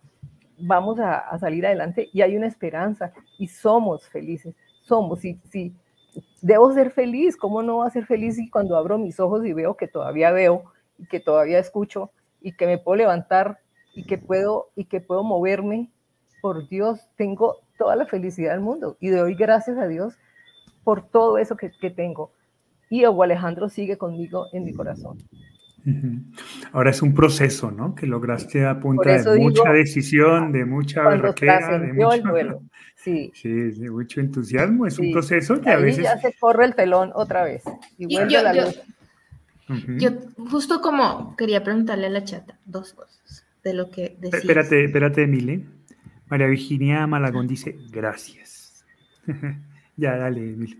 vamos a, salir adelante y hay una esperanza y somos felices, somos, si, si debo ser feliz, ¿cómo no va a ser feliz si cuando abro mis ojos y veo que todavía veo y que todavía escucho y que me puedo levantar y que puedo y que puedo moverme? Por Dios, tengo toda la felicidad del mundo y doy gracias a Dios por todo eso que, que tengo. Y Hugo Alejandro sigue conmigo en mi corazón. Ahora es un proceso, ¿no? Que lograste a punta de mucha decisión, de mucha berraquera, de mucho, Sí. sí. mucho entusiasmo. Es un proceso que a veces... ya se corre el telón otra vez y yo, la luz. Yo, justo como quería preguntarle a la chata dos cosas de lo que decías. Espérate, espérate, Emile. María Virginia Malagón dice, gracias. ya, dale, Emile.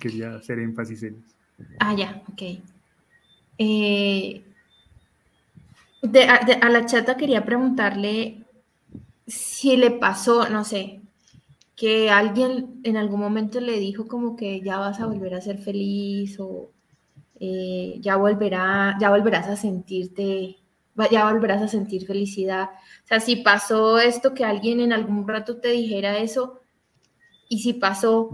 Quería hacer énfasis en eso. Ah, ya, ok. Eh, a, la chata quería preguntarle si le pasó, no sé, que alguien en algún momento le dijo como que ya vas a volver a ser feliz o eh, ya, volverá, ya volverás a sentirte, ya volverás a sentir felicidad. O sea, si pasó esto que alguien en algún rato te dijera eso y si pasó,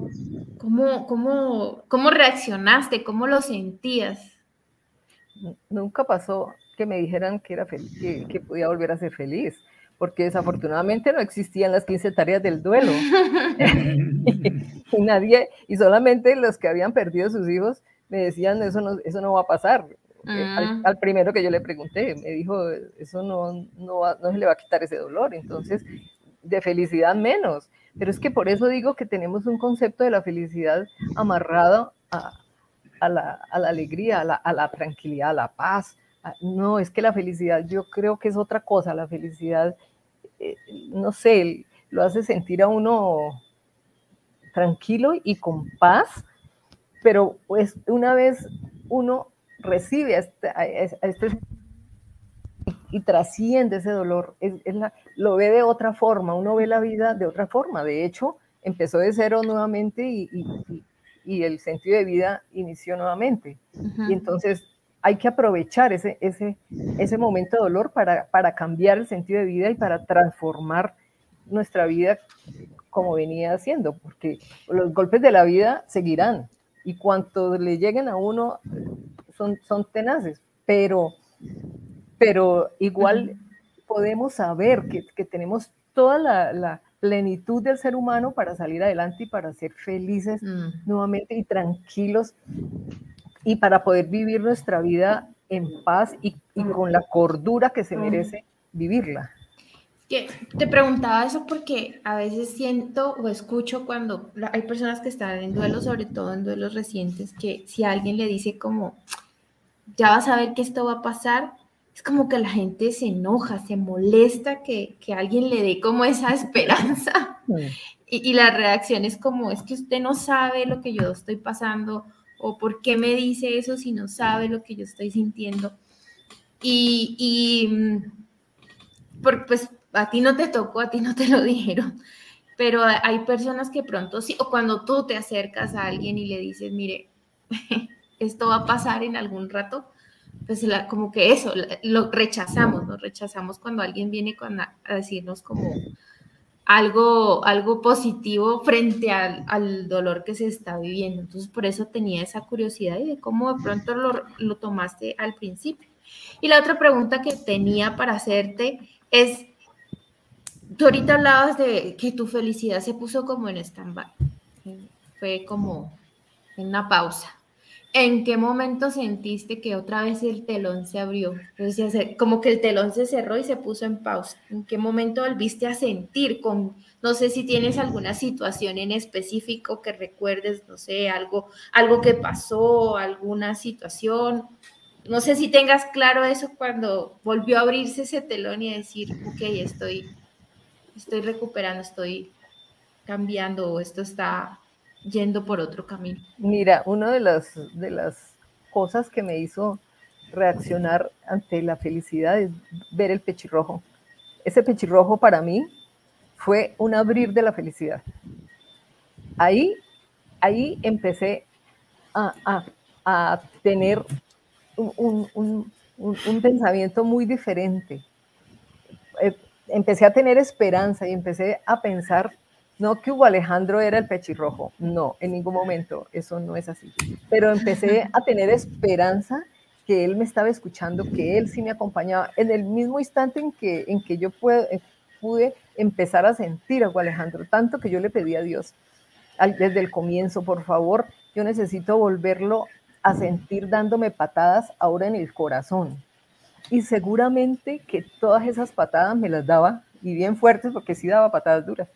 ¿cómo, cómo, cómo reaccionaste? ¿Cómo lo sentías? Nunca pasó que me dijeran que, era que, que, podía volver a ser feliz, porque desafortunadamente no existían las 15 tareas del duelo. y, nadie, y solamente los que habían perdido sus hijos me decían, eso no, eso no va a pasar. Eh, al, primero que yo le pregunté, me dijo, eso no, no, no se le va a quitar ese dolor, entonces, de felicidad menos. Pero es que por eso digo que tenemos un concepto de la felicidad amarrado a, a la, alegría, a la, tranquilidad, a la paz. No, es que la felicidad yo creo que es otra cosa. La felicidad, eh, no sé, lo hace sentir a uno tranquilo y con paz, pero pues una vez uno recibe este, este y trasciende ese dolor, es, lo ve de otra forma, uno ve la vida de otra forma. De hecho, empezó de cero nuevamente y, y el sentido de vida inició nuevamente. Y entonces hay que aprovechar ese, ese, ese momento de dolor para, para cambiar el sentido de vida y para transformar nuestra vida como venía haciendo, porque los golpes de la vida seguirán y cuanto le lleguen a uno son, son tenaces, pero, pero igual podemos saber que, que tenemos toda la, la, plenitud del ser humano para salir adelante y para ser felices mm. nuevamente y tranquilos y para poder vivir nuestra vida en paz y, con la cordura que se merece vivirla. Que te preguntaba eso porque a veces siento o escucho cuando hay personas que están en duelos, sobre todo en duelos recientes, que si alguien le dice como, ya vas a ver que esto va a pasar, es como que la gente se enoja, se molesta que, alguien le dé como esa esperanza. Y, la reacción es como, es que usted no sabe lo que yo estoy pasando o por qué me dice eso si no sabe lo que yo estoy sintiendo. Y, y mm, pues a ti no te tocó, a ti no te lo dijeron, pero hay personas que pronto sí, o cuando tú te acercas a alguien y le dices, mire, esto va a pasar en algún rato, pues como que eso, lo rechazamos, nos rechazamos cuando alguien viene con a, decirnos como algo, algo positivo frente al, dolor que se está viviendo. Entonces, por eso tenía esa curiosidad y de cómo de pronto lo, lo tomaste al principio. Y la otra pregunta que tenía para hacerte es, tú ahorita hablabas de que tu felicidad se puso como en stand-by. Fue como en una pausa. ¿En qué momento sentiste que otra vez el telón se abrió? como que el telón se cerró y se puso en pausa. ¿En qué momento volviste a sentir? Con, no sé si tienes alguna situación en específico que recuerdes, no sé, algo, algo que pasó, alguna situación. No sé si tengas claro eso cuando volvió a abrirse ese telón y decir, ok, estoy, estoy recuperando, estoy cambiando esto está yendo por otro camino. Mira, una de las, de las cosas que me hizo reaccionar ante la felicidad es ver el pechirrojo. Ese pechirrojo para mí fue un abrir de la felicidad. Ahí, ahí empecé a, tener un, un, pensamiento muy diferente. Eh, empecé a tener esperanza y empecé a pensar no que Hugo Alejandro era el pechirrojo, no, en ningún momento, eso no es así. Pero empecé a tener esperanza que él me estaba escuchando, que él sí me acompañaba. En el mismo instante en que, en que yo pude, pude empezar a sentir a Hugo Alejandro, tanto que yo le pedí a Dios desde el comienzo, por favor, yo necesito volverlo a sentir dándome patadas ahora en el corazón. Y seguramente que todas esas patadas me las daba, y bien fuertes, porque sí daba patadas duras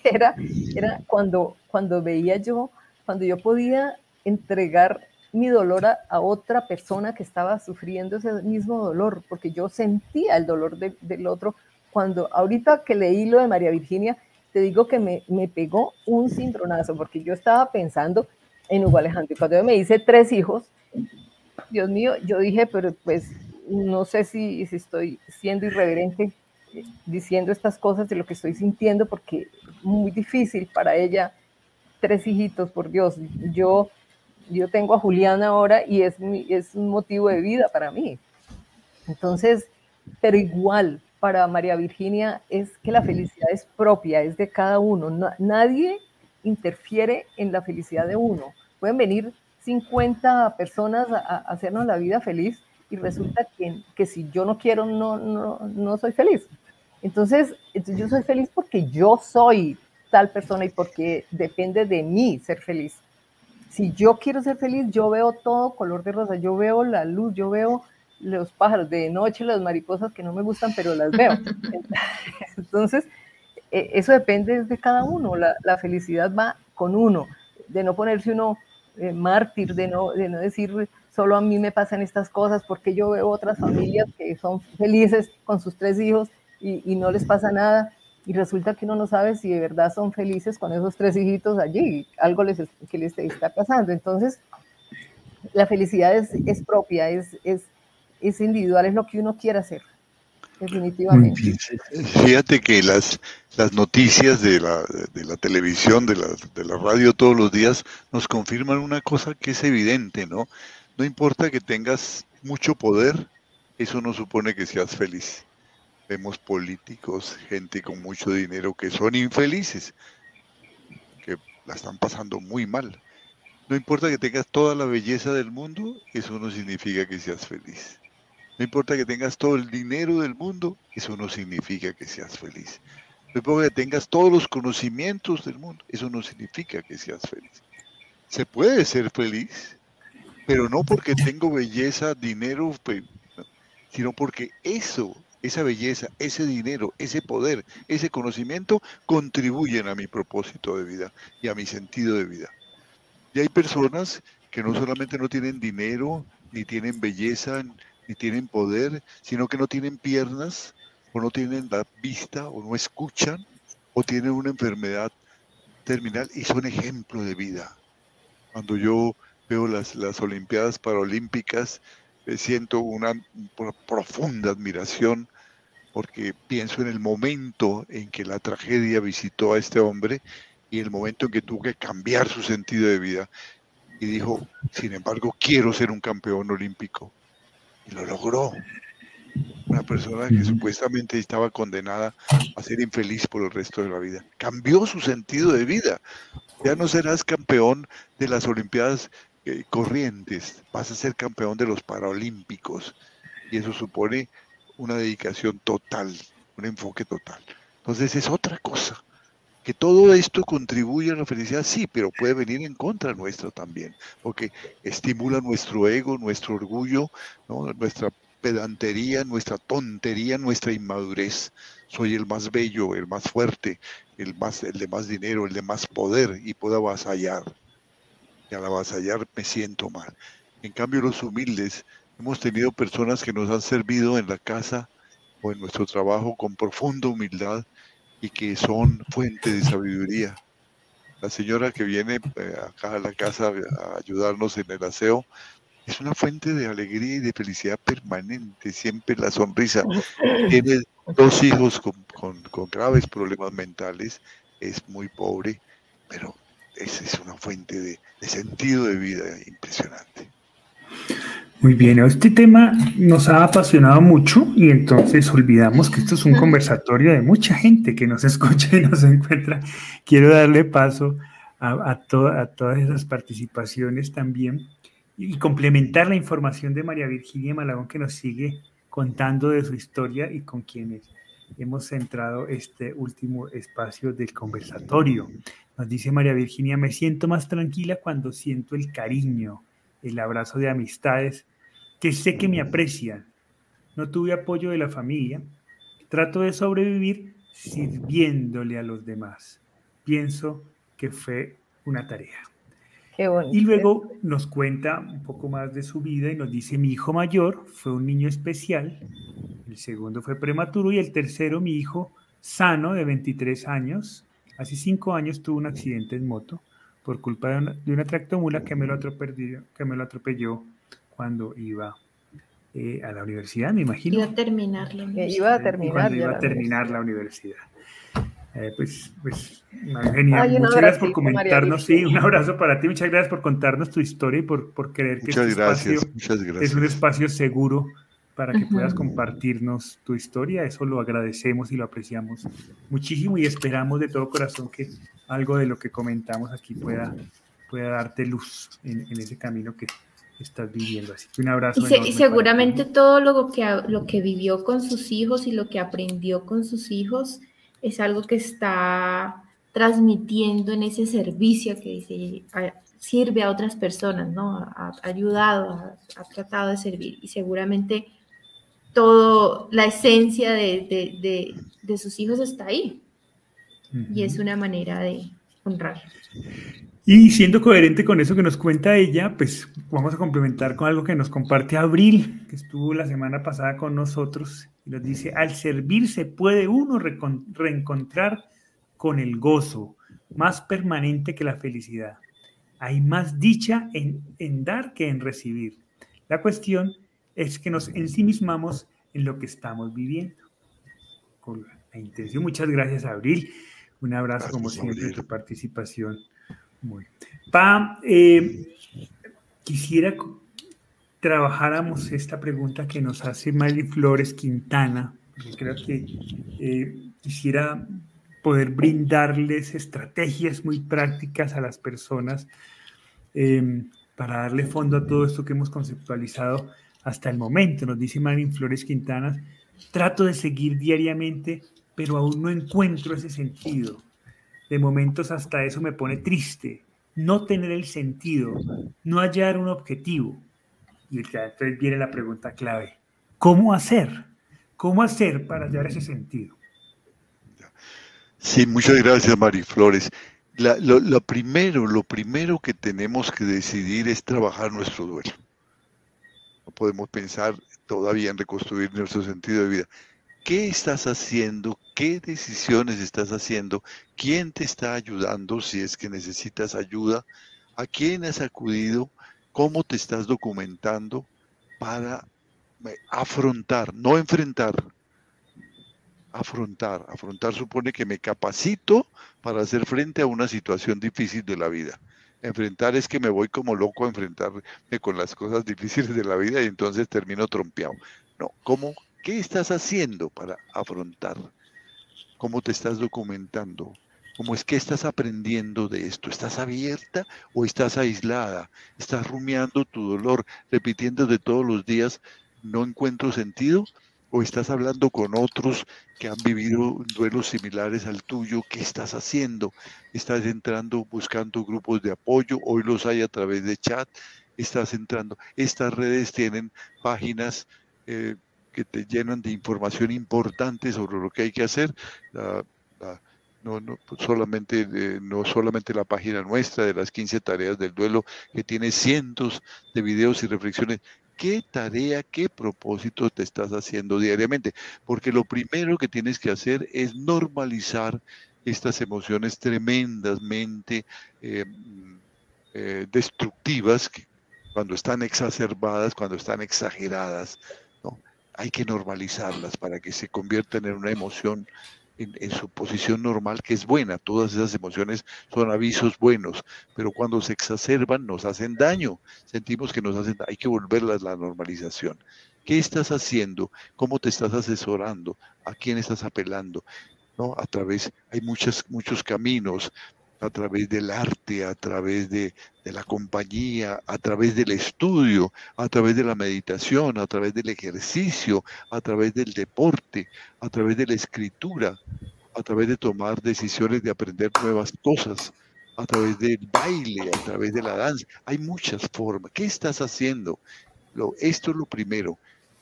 era, era cuando, cuando veía yo, cuando yo podía entregar mi dolor a, otra persona que estaba sufriendo ese mismo dolor, porque yo sentía el dolor del otro. Cuando ahorita que leí lo de María Virginia, te digo que me, me pegó un cimbronazo, porque yo estaba pensando en Hugo Alejandro. Cuando yo me hice tres hijos, Dios mío, yo dije, pero pues no sé si, si estoy siendo irreverente, diciendo estas cosas de lo que estoy sintiendo porque muy difícil para ella tres hijitos, por Dios. Yo, yo tengo a Juliana ahora y es, es un motivo de vida para mí. Entonces, pero igual para María Virginia es que la felicidad es propia, es de cada uno. nadie interfiere en la felicidad de uno. Pueden venir 50 personas a, a hacernos la vida feliz y resulta que, que si yo no quiero, no, no, no soy feliz. Entonces, yo soy feliz porque yo soy tal persona y porque depende de mí ser feliz. Si yo quiero ser feliz, yo veo todo color de rosa, yo veo la luz, yo veo los pájaros de noche, las mariposas que no me gustan, pero las veo. Entonces, e, eso depende de cada uno. La, felicidad va con uno, de no ponerse uno eh, mártir, de no, de no decir solo a mí me pasan estas cosas, porque yo veo otras familias que son felices con sus tres hijos y, no les pasa nada y resulta que uno no sabe si de verdad son felices con esos tres hijitos allí, algo les, que les está pasando. Entonces, la felicidad es, es propia, es, es, es, individual, es lo que uno quiere hacer, definitivamente. Fíjate que las, las noticias de la, de la televisión, de la, de la radio todos los días nos confirman una cosa que es evidente, ¿no? No importa que tengas mucho poder, eso no supone que seas feliz. Vemos políticos, gente con mucho dinero que son infelices, que la están pasando muy mal. No importa que tengas toda la belleza del mundo, eso no significa que seas feliz. No importa que tengas todo el dinero del mundo, eso no significa que seas feliz. No importa que tengas todos los conocimientos del mundo, eso no significa que seas feliz. Se puede ser feliz, pero no porque tengo belleza, dinero, sino porque eso esa belleza, ese dinero, ese poder, ese conocimiento contribuyen a mi propósito de vida y a mi sentido de vida. Y hay personas que no solamente no tienen dinero, ni tienen belleza, ni tienen poder, sino que no tienen piernas, o no tienen la vista, o no escuchan, o tienen una enfermedad terminal y son ejemplo de vida. Cuando yo veo las, las Olimpiadas Paralímpicas, siento una, profunda admiración porque pienso en el momento en que la tragedia visitó a este hombre y el momento en que tuvo que cambiar su sentido de vida y dijo, sin embargo, quiero ser un campeón olímpico. Y lo logró. Una persona que supuestamente estaba condenada a ser infeliz por el resto de la vida. Cambió su sentido de vida. Ya no serás campeón de las Olimpiadas eh, corrientes, vas a ser campeón de los Paralímpicos. Y eso supone una dedicación total, un enfoque total. Entonces es otra cosa. Que todo esto contribuye a la felicidad, sí, pero puede venir en contra nuestra también, porque estimula nuestro ego, nuestro orgullo, nuestra pedantería, nuestra tontería, nuestra inmadurez. Soy el más bello, el más fuerte, el, más, el de más dinero, el de más poder y puedo avasallar. Y al avasallar me siento mal. En cambio, los humildes, hemos tenido personas que nos han servido en la casa o en nuestro trabajo con profunda humildad y que son fuente de sabiduría. La señora que viene eh, acá a la casa a ayudarnos en el aseo es una fuente de alegría y de felicidad permanente, siempre la sonrisa. Tiene dos hijos con, graves problemas mentales, es muy pobre, pero esa es una fuente de sentido de vida impresionante. Muy bien, este tema nos ha apasionado mucho y entonces olvidamos que esto es un conversatorio de mucha gente que nos escucha y nos encuentra. Quiero darle paso a, a todas esas participaciones también y complementar la información de María Virginia Malagón que nos sigue contando de su historia y con quienes hemos centrado este último espacio del conversatorio. Nos dice María Virginia, me siento más tranquila cuando siento el cariño, el abrazo de amistades que sé que me aprecian. No tuve apoyo de la familia. Trato de sobrevivir sirviéndole a los demás. Pienso que fue una tarea. Y luego nos cuenta un poco más de su vida y nos dice, mi hijo mayor fue un niño especial, el segundo fue prematuro y el tercero, mi hijo sano de 23 años, hace cinco años tuvo un accidente en moto por culpa de una, de una tractomula que me lo atropelló, que me lo atropelló cuando iba eh, a la universidad, me imagino. Iba a terminar la universidad. Iba a terminar, iba a terminar la universidad. Eh, pues, pues, genial. muchas gracias por comentarnos. Sí, un abrazo para ti. Muchas gracias por contarnos tu historia y por, por creer que este espacio es un espacio seguro para que puedas compartirnos tu historia. Eso lo agradecemos y lo apreciamos muchísimo y esperamos de todo corazón que algo de lo que comentamos aquí pueda, pueda darte luz en, en ese camino que, estás viviendo. Así que un abrazo. Y, seguramente todo lo que, lo que vivió con sus hijos y lo que aprendió con sus hijos es algo que está transmitiendo en ese servicio que dice, sirve a otras personas, ¿no? Ha, ayudado, ha, tratado de servir y seguramente todo, la esencia de, sus hijos está ahí. Y es una manera de honrar. Y siendo coherente con eso que nos cuenta ella, pues vamos a complementar con algo que nos comparte Abril, que estuvo la semana pasada con nosotros, y nos dice, al servir se puede uno reencontrar con el gozo, más permanente que la felicidad. Hay más dicha en, en dar que en recibir. La cuestión es que nos ensimismamos en lo que estamos viviendo. Con la intención, muchas gracias Abril. Un abrazo como siempre tu participación. Muy. Pa, eh, quisiera trabajáramos esta pregunta que nos hace Miley Flores Quintana, porque creo que eh, quisiera poder brindarles estrategias muy prácticas a las personas em, para darle fondo a todo esto que hemos conceptualizado hasta el momento. Nos dice Miley Flores Quintana, trato de seguir diariamente, pero aún no encuentro ese sentido de momentos hasta eso me pone triste, no tener el sentido, no hallar un objetivo. Y entonces viene la pregunta clave, ¿cómo hacer? ¿Cómo hacer para hallar ese sentido? Sí, muchas gracias, Mari Flores. lo, primero, lo primero que tenemos que decidir es trabajar nuestro duelo. No podemos pensar todavía en reconstruir nuestro sentido de vida. ¿Qué estás haciendo? ¿Qué decisiones estás haciendo? ¿Quién te está ayudando si es que necesitas ayuda? ¿A quién has acudido? ¿Cómo te estás documentando para eh, afrontar, no enfrentar? Afrontar. Afrontar supone que me capacito para hacer frente a una situación difícil de la vida. Enfrentar es que me voy como loco a enfrentarme con las cosas difíciles de la vida y entonces termino trompeado. No, ¿cómo ¿Qué estás haciendo para afrontar? ¿Cómo te estás documentando? ¿Cómo es que estás aprendiendo de esto? ¿Estás abierta o estás aislada? ¿Estás rumiando tu dolor, repitiendo de todos los días, no encuentro sentido? o estás hablando con otros que han vivido duelos similares al tuyo, ¿qué estás haciendo? ¿Estás entrando buscando grupos de apoyo? Hoy los hay a través de chat, estás entrando. Estas redes tienen páginas eh, que te llenan de información importante sobre lo que hay que hacer. no, no, solamente, no solamente la página nuestra de las 15 tareas del duelo, que tiene cientos de videos y reflexiones qué tarea, qué propósito te estás haciendo diariamente. Porque lo primero que tienes que hacer es normalizar estas emociones tremendamente eh, eh, destructivas cuando están exacerbadas, cuando están exageradas. Hay que normalizarlas para que se conviertan en una emoción en, su posición normal, que es buena. Todas esas emociones son avisos buenos, pero cuando se exacerban nos hacen daño. Sentimos que nos hacen Hay que volverlas a la normalización. ¿Qué estás haciendo? ¿Cómo te estás asesorando? ¿A quién estás apelando? ¿No? A través, hay muchos, muchos caminos a través del arte, a través de, la compañía, a través del estudio, a través de la meditación, a través del ejercicio, a través del deporte, a través de la escritura, a través de tomar decisiones de aprender nuevas cosas, a través del baile, a través de la danza. Hay muchas formas. ¿Qué estás haciendo? Esto es lo primero,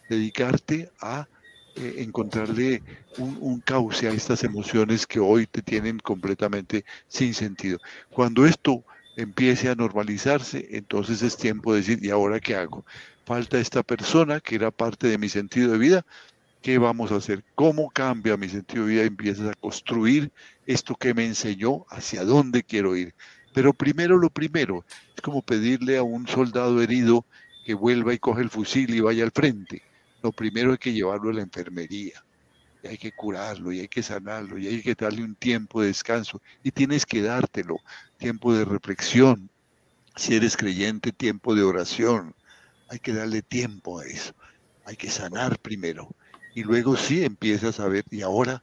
dedicarte a eh, encontrarle un, cauce a estas emociones que hoy te tienen completamente sin sentido. Cuando esto empiece a normalizarse, entonces es tiempo de decir, ¿y ahora qué hago? Falta esta persona que era parte de mi sentido de vida. ¿Qué vamos a hacer? ¿Cómo cambia mi sentido de vida? Empiezas a construir esto que me enseñó, hacia dónde quiero ir. Pero primero lo primero, es como pedirle a un soldado herido que vuelva y coge el fusil y vaya al frente lo primero hay que llevarlo a la enfermería. Y hay que curarlo y hay que sanarlo y hay que darle un tiempo de descanso y tienes que dártelo, tiempo de reflexión. Si eres creyente, tiempo de oración. Hay que darle tiempo a eso. Hay que sanar primero. Y luego sí empiezas a ver, y ahora,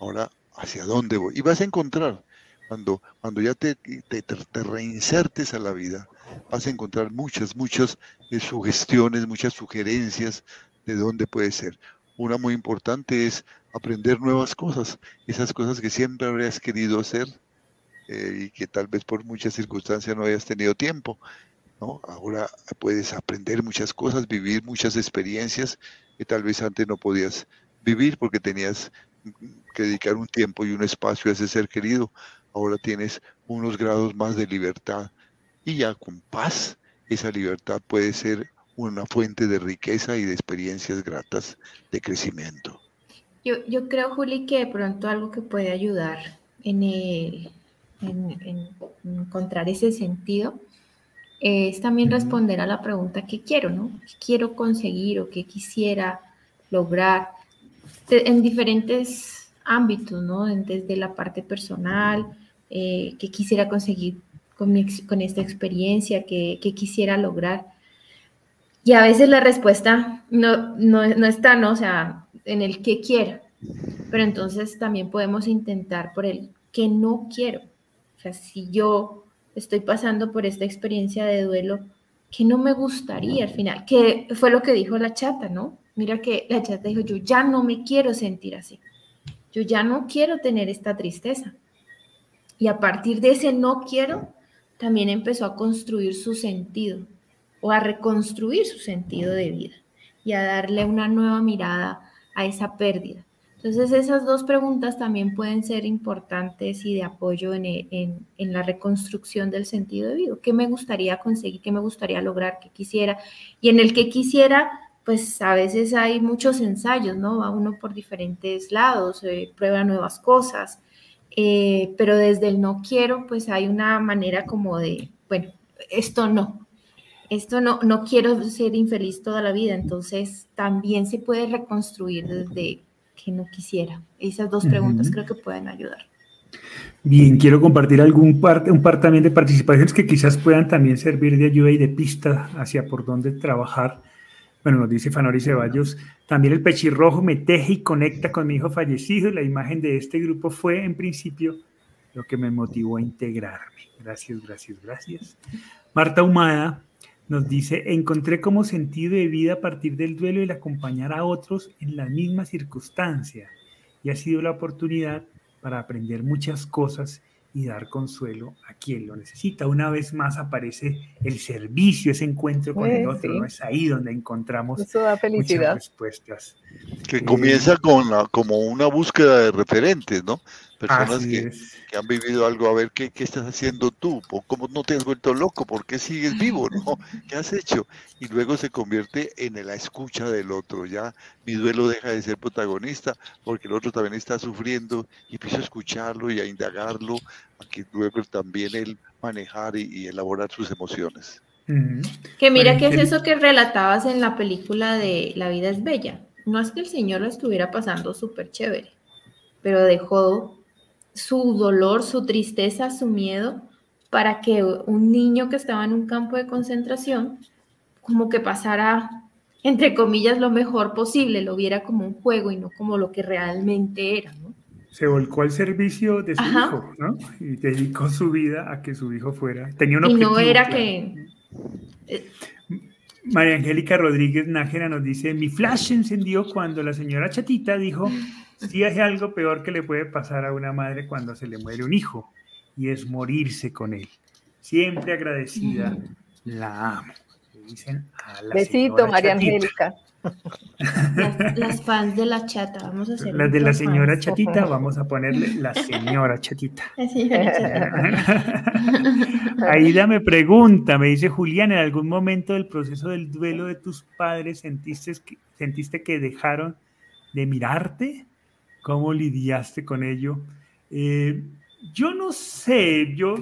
ahora, ¿hacia dónde voy? Y vas a encontrar, cuando, cuando ya te, te, te reinsertes a la vida, vas a encontrar muchas, muchas eh, sugestiones, muchas sugerencias de dónde puede ser. Una muy importante es aprender nuevas cosas, esas cosas que siempre habrías querido hacer eh, y que tal vez por muchas circunstancias no hayas tenido tiempo. ¿no? Ahora puedes aprender muchas cosas, vivir muchas experiencias que tal vez antes no podías vivir porque tenías que dedicar un tiempo y un espacio a ese ser querido. Ahora tienes unos grados más de libertad y ya con paz esa libertad puede ser una fuente de riqueza y de experiencias gratas de crecimiento. Yo, yo creo, Juli, que de pronto algo que puede ayudar en, en, encontrar ese sentido es también responder a la pregunta ¿qué quiero, no? ¿Qué quiero conseguir o qué quisiera lograr? en diferentes ámbitos, ¿no? Desde la parte personal, eh, qué quisiera conseguir con, con esta experiencia, qué, qué quisiera lograr y a veces la respuesta no, no, no está, ¿no? O sea, en el que quiero. Pero entonces también podemos intentar por el que no quiero. O sea, si yo estoy pasando por esta experiencia de duelo, que no me gustaría al final, que fue lo que dijo la chata, ¿no? Mira que la chata dijo, yo ya no me quiero sentir así, yo ya no quiero tener esta tristeza. Y a partir de ese no quiero, también empezó a construir su sentido o a reconstruir su sentido de vida y a darle una nueva mirada a esa pérdida. Entonces esas dos preguntas también pueden ser importantes y de apoyo en, la reconstrucción del sentido de vida. ¿Qué me gustaría conseguir? ¿Qué me gustaría lograr? ¿Qué quisiera? Y en el que quisiera, pues a veces hay muchos ensayos, ¿no? Va uno por diferentes lados, eh, prueba nuevas cosas, eh, pero desde el no quiero, pues hay una manera como de, bueno, esto no, esto no, no quiero ser infeliz toda la vida, entonces también se puede reconstruir desde que no quisiera. Esas dos preguntas creo que pueden ayudar. Bien, quiero compartir algún parte, un par también de participaciones que quizás puedan también servir de ayuda y de pista hacia por dónde trabajar. Bueno, nos dice Fanori Ceballos, también el pechirrojo me teje y conecta con mi hijo fallecido. La imagen de este grupo fue en principio lo que me motivó a integrarme. Gracias, gracias, gracias. Marta Humada nos dice, encontré como sentido de vida a partir del duelo el acompañar a otros en la misma circunstancia y ha sido la oportunidad para aprender muchas cosas y dar consuelo a quien lo necesita. Una vez más aparece el servicio, ese encuentro con el otro, ¿no? es ahí donde encontramos muchas respuestas. Que comienza con como una búsqueda de referentes, ¿no? Personas que, han vivido algo, a ver ¿qué, qué estás haciendo tú, cómo no te has vuelto loco, por qué sigues vivo, ¿no? ¿Qué has hecho? Y luego se convierte en la escucha del otro, ya mi duelo deja de ser protagonista porque el otro también está sufriendo y empiezo a escucharlo y a indagarlo, a que luego también él manejar y, elaborar sus emociones. Que mira que es eso que relatabas en la película de La vida es bella. No es que el Señor lo estuviera pasando súper chévere, pero dejó su dolor, su tristeza, su miedo, para que un niño que estaba en un campo de concentración, como que pasara, entre comillas, lo mejor posible, lo viera como un juego y no como lo que realmente era, ¿no? Se volcó al servicio de su hijo, ¿no? Y dedicó su vida a que su hijo fuera. Tenía un y no era que... María Angélica Rodríguez Nájera nos dice, mi flash encendió cuando la señora Chatita dijo, sí hay algo peor que le puede pasar a una madre cuando se le muere un hijo, y es morirse con él. Siempre agradecida, la amo. dicen a la Besito, María Angélica. Las, fans de la chata, vamos a hacer. Las de la señora chatita, vamos a ponerle la señora chatita. La señora chatita. Aida me pregunta, me dice Julián, ¿en algún momento del proceso del duelo de tus padres sentiste que, sentiste que dejaron de mirarte? ¿Cómo lidiaste con ello? Eh, yo no sé, yo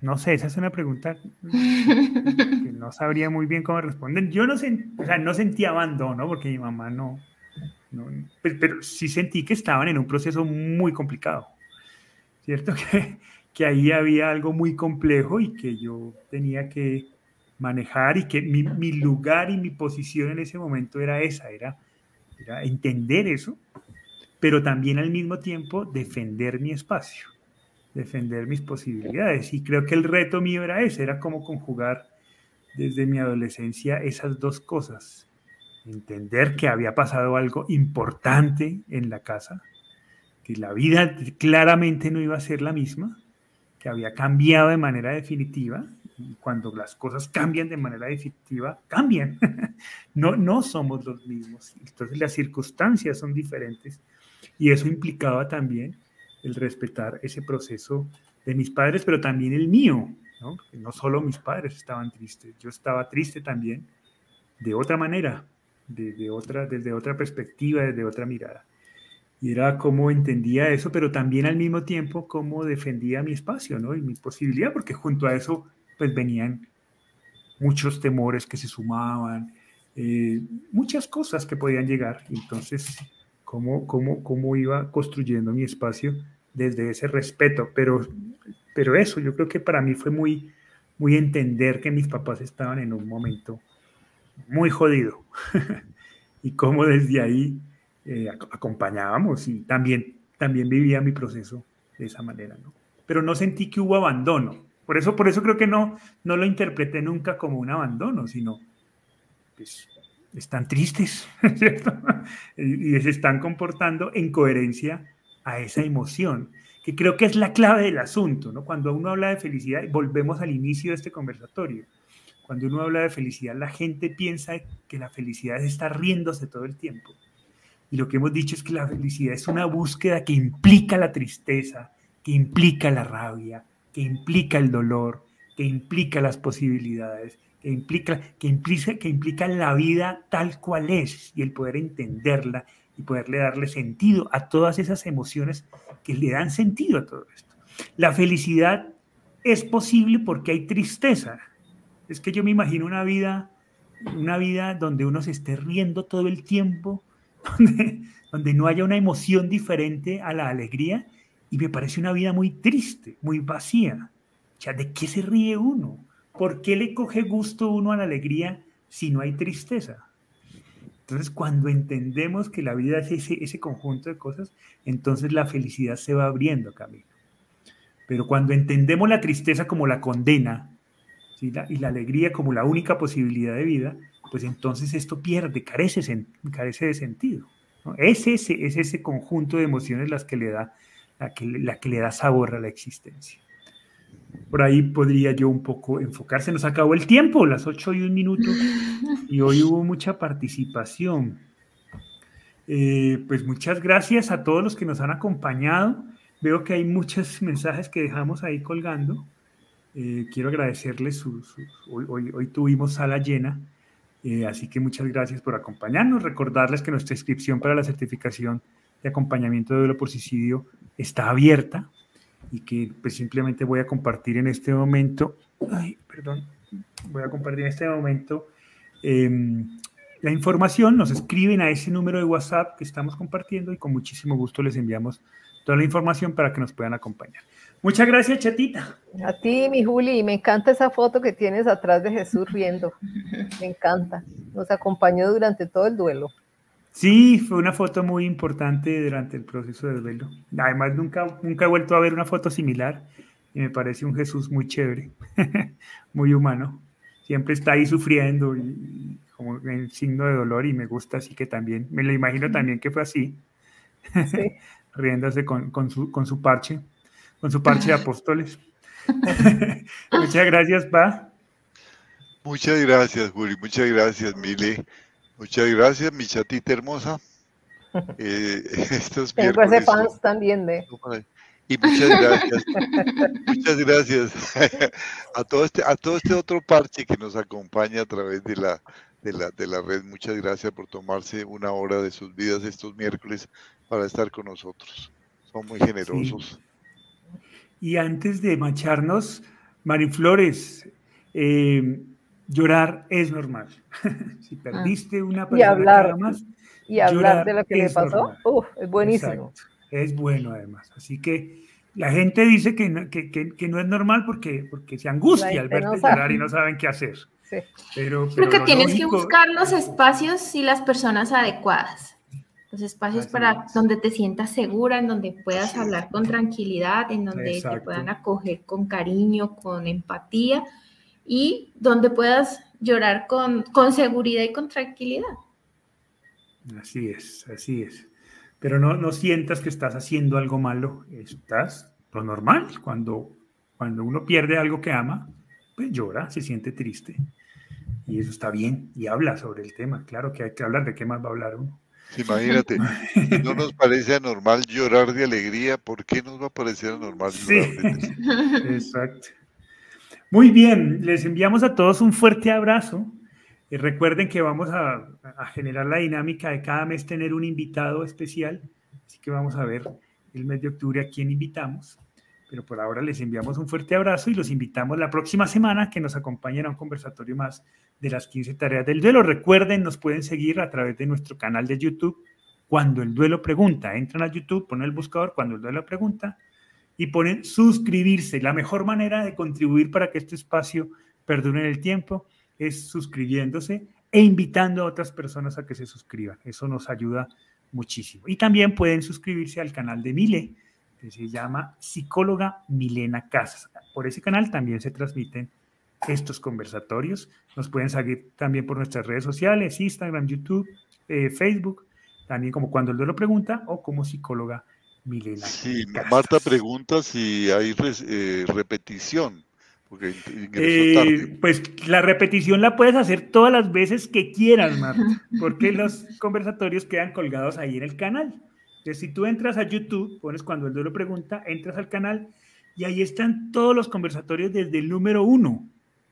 no sé, esa es una pregunta que no sabría muy bien cómo responder. Yo no, o sea, no sentí abandono porque mi mamá no, pero, sí sentí que estaban en un proceso muy complicado, ¿cierto? Que, que ahí había algo muy complejo y que yo tenía que manejar y que mi, mi lugar y mi posición en ese momento era esa, era, entender eso, pero también al mismo tiempo defender mi espacio defender mis posibilidades. Y creo que el reto mío era ese, era cómo conjugar desde mi adolescencia esas dos cosas. Entender que había pasado algo importante en la casa, que la vida claramente no iba a ser la misma, que había cambiado de manera definitiva. Y cuando las cosas cambian de manera definitiva, cambian. no, no somos los mismos. Entonces las circunstancias son diferentes. Y eso implicaba también el respetar ese proceso de mis padres, pero también el mío, ¿no? no solo mis padres estaban tristes, yo estaba triste también de otra manera, de, otra, desde otra perspectiva, desde otra mirada. Y era cómo entendía eso, pero también al mismo tiempo cómo defendía mi espacio, ¿no? Y mi posibilidad, porque junto a eso, pues venían muchos temores que se sumaban, eh, muchas cosas que podían llegar. Entonces, cómo, cómo, cómo iba construyendo mi espacio desde ese respeto. Pero, pero eso, yo creo que para mí fue muy, muy entender que mis papás estaban en un momento muy jodido y cómo desde ahí eh, acompañábamos y también, también vivía mi proceso de esa manera. ¿no? Pero no sentí que hubo abandono. Por eso, por eso creo que no, no lo interpreté nunca como un abandono, sino pues, están tristes, ¿cierto? Y, se están comportando en coherencia a esa emoción, que creo que es la clave del asunto, ¿no? Cuando uno habla de felicidad, volvemos al inicio de este conversatorio, cuando uno habla de felicidad, la gente piensa que la felicidad es estar riéndose todo el tiempo. Y lo que hemos dicho es que la felicidad es una búsqueda que implica la tristeza, que implica la rabia, que implica el dolor, que implica las posibilidades, que implica, que, implica, que implica la vida tal cual es y el poder entenderla y poderle darle sentido a todas esas emociones que le dan sentido a todo esto. La felicidad es posible porque hay tristeza. Es que yo me imagino una vida, una vida donde uno se esté riendo todo el tiempo, donde, donde no haya una emoción diferente a la alegría, y me parece una vida muy triste, muy vacía. O ¿de qué se ríe uno? ¿Por qué le coge gusto uno a la alegría si no hay tristeza? Entonces, cuando entendemos que la vida es ese, ese conjunto de cosas, entonces la felicidad se va abriendo camino. Pero cuando entendemos la tristeza como la condena, y la alegría como la única posibilidad de vida, pues entonces esto pierde, carece, carece de sentido. Es, ese, es ese conjunto de emociones las que le da, la que, la que le da sabor a la existencia. Por ahí podría yo un poco enfocarse. Nos acabó el tiempo, las 8 y un minuto, y hoy hubo mucha participación. Eh, pues muchas gracias a todos los que nos han acompañado. Veo que hay muchos mensajes que dejamos ahí colgando. Eh, quiero agradecerles, hoy, hoy, tuvimos sala llena, eh, así que muchas gracias por acompañarnos. Recordarles que nuestra inscripción para la certificación de acompañamiento de duelo por suicidio está abierta y que pues simplemente voy a compartir en este momento, perdón, voy a compartir en este momento em, la información, nos escriben a ese número de WhatsApp que estamos compartiendo y con muchísimo gusto les enviamos toda la información para que nos puedan acompañar. Muchas gracias, Chatita. A ti, mi Juli, me encanta esa foto que tienes atrás de Jesús riendo. Me encanta. Nos acompañó durante todo el duelo. Sí, fue una foto muy importante durante el proceso de duelo. Además, nunca, nunca he vuelto a ver una foto similar y me parece un Jesús muy chévere, muy humano. Siempre está ahí sufriendo y, como en signo de dolor y me gusta así que también, me lo imagino también que fue así, riéndose con, con, su, con su parche con su parche de apóstoles. Muchas gracias, Pa. Muchas gracias, Juli. Muchas gracias, Mile. Muchas gracias, mi chatita hermosa. Eh, estos Tengo ese fans también de. Y muchas gracias. muchas gracias a todo este a todo este otro parche que nos acompaña a través de la de la, de la red. Muchas gracias por tomarse una hora de sus vidas estos miércoles para estar con nosotros. Son muy generosos. Y antes de macharnos, Mariflores, eh, llorar es normal. si perdiste una persona y hablar, más, y hablar de lo que le pasó, es buenísimo. Es bueno además. Así que la gente dice que no, que, que, no es normal porque, porque se angustia al verte llorar y no saben qué hacer. Sí. Pero, Creo que tienes que buscar los espacios y las personas adecuadas los espacios para donde te sientas segura, en donde puedas hablar con tranquilidad, en donde te puedan acoger con cariño, con empatía y donde puedas llorar con, con seguridad y con tranquilidad. Así es, así es. Pero no, no sientas que estás haciendo algo malo, estás lo normal. Cuando, cuando uno pierde algo que ama, pues llora, se siente triste. Y eso está bien, y habla sobre el tema. Claro que hay que hablar de qué más va a hablar uno. Imagínate, no nos parece anormal llorar de alegría, ¿por qué nos va a parecer anormal llorar de Exacto. Muy bien, les enviamos a todos un fuerte abrazo. Y recuerden que vamos a, generar la dinámica de cada mes tener un invitado especial, así que vamos a ver el mes de octubre a quién invitamos. Pero por ahora les enviamos un fuerte abrazo y los invitamos la próxima semana que nos acompañen a un conversatorio más de las 15 tareas del duelo. Recuerden, nos pueden seguir a través de nuestro canal de YouTube. Cuando el duelo pregunta, entran a YouTube, ponen el buscador cuando el duelo pregunta y ponen suscribirse. La mejor manera de contribuir para que este espacio perdure en el tiempo es suscribiéndose e invitando a otras personas a que se suscriban. Eso nos ayuda muchísimo. Y también pueden suscribirse al canal de Mile, que se llama Psicóloga Milena Casas. Por ese canal también se transmiten estos conversatorios. Nos pueden seguir también por nuestras redes sociales, Instagram, YouTube, eh, Facebook, también como cuando el duelo pregunta o como psicóloga Milena. Sí, Marta pregunta si hay eh, repetición. Porque eh, pues la repetición la puedes hacer todas las veces que quieras, Marta, porque los conversatorios quedan colgados ahí en el canal. Entonces, si tú entras a YouTube, pones cuando el duelo pregunta, entras al canal y ahí están todos los conversatorios desde el número uno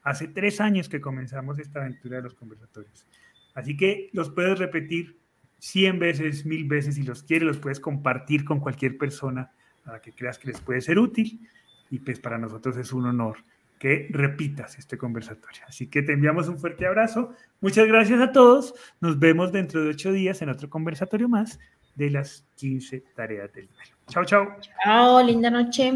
Hace tres años que comenzamos esta aventura de los conversatorios. Así que los puedes repetir 100 veces, mil veces, si los quieres, los puedes compartir con cualquier persona para que creas que les puede ser útil. Y pues para nosotros es un honor que repitas este conversatorio. Así que te enviamos un fuerte abrazo. Muchas gracias a todos. Nos vemos dentro de ocho días en otro conversatorio más de las 15 tareas del duelo. Chao, chao. Chao, linda noche.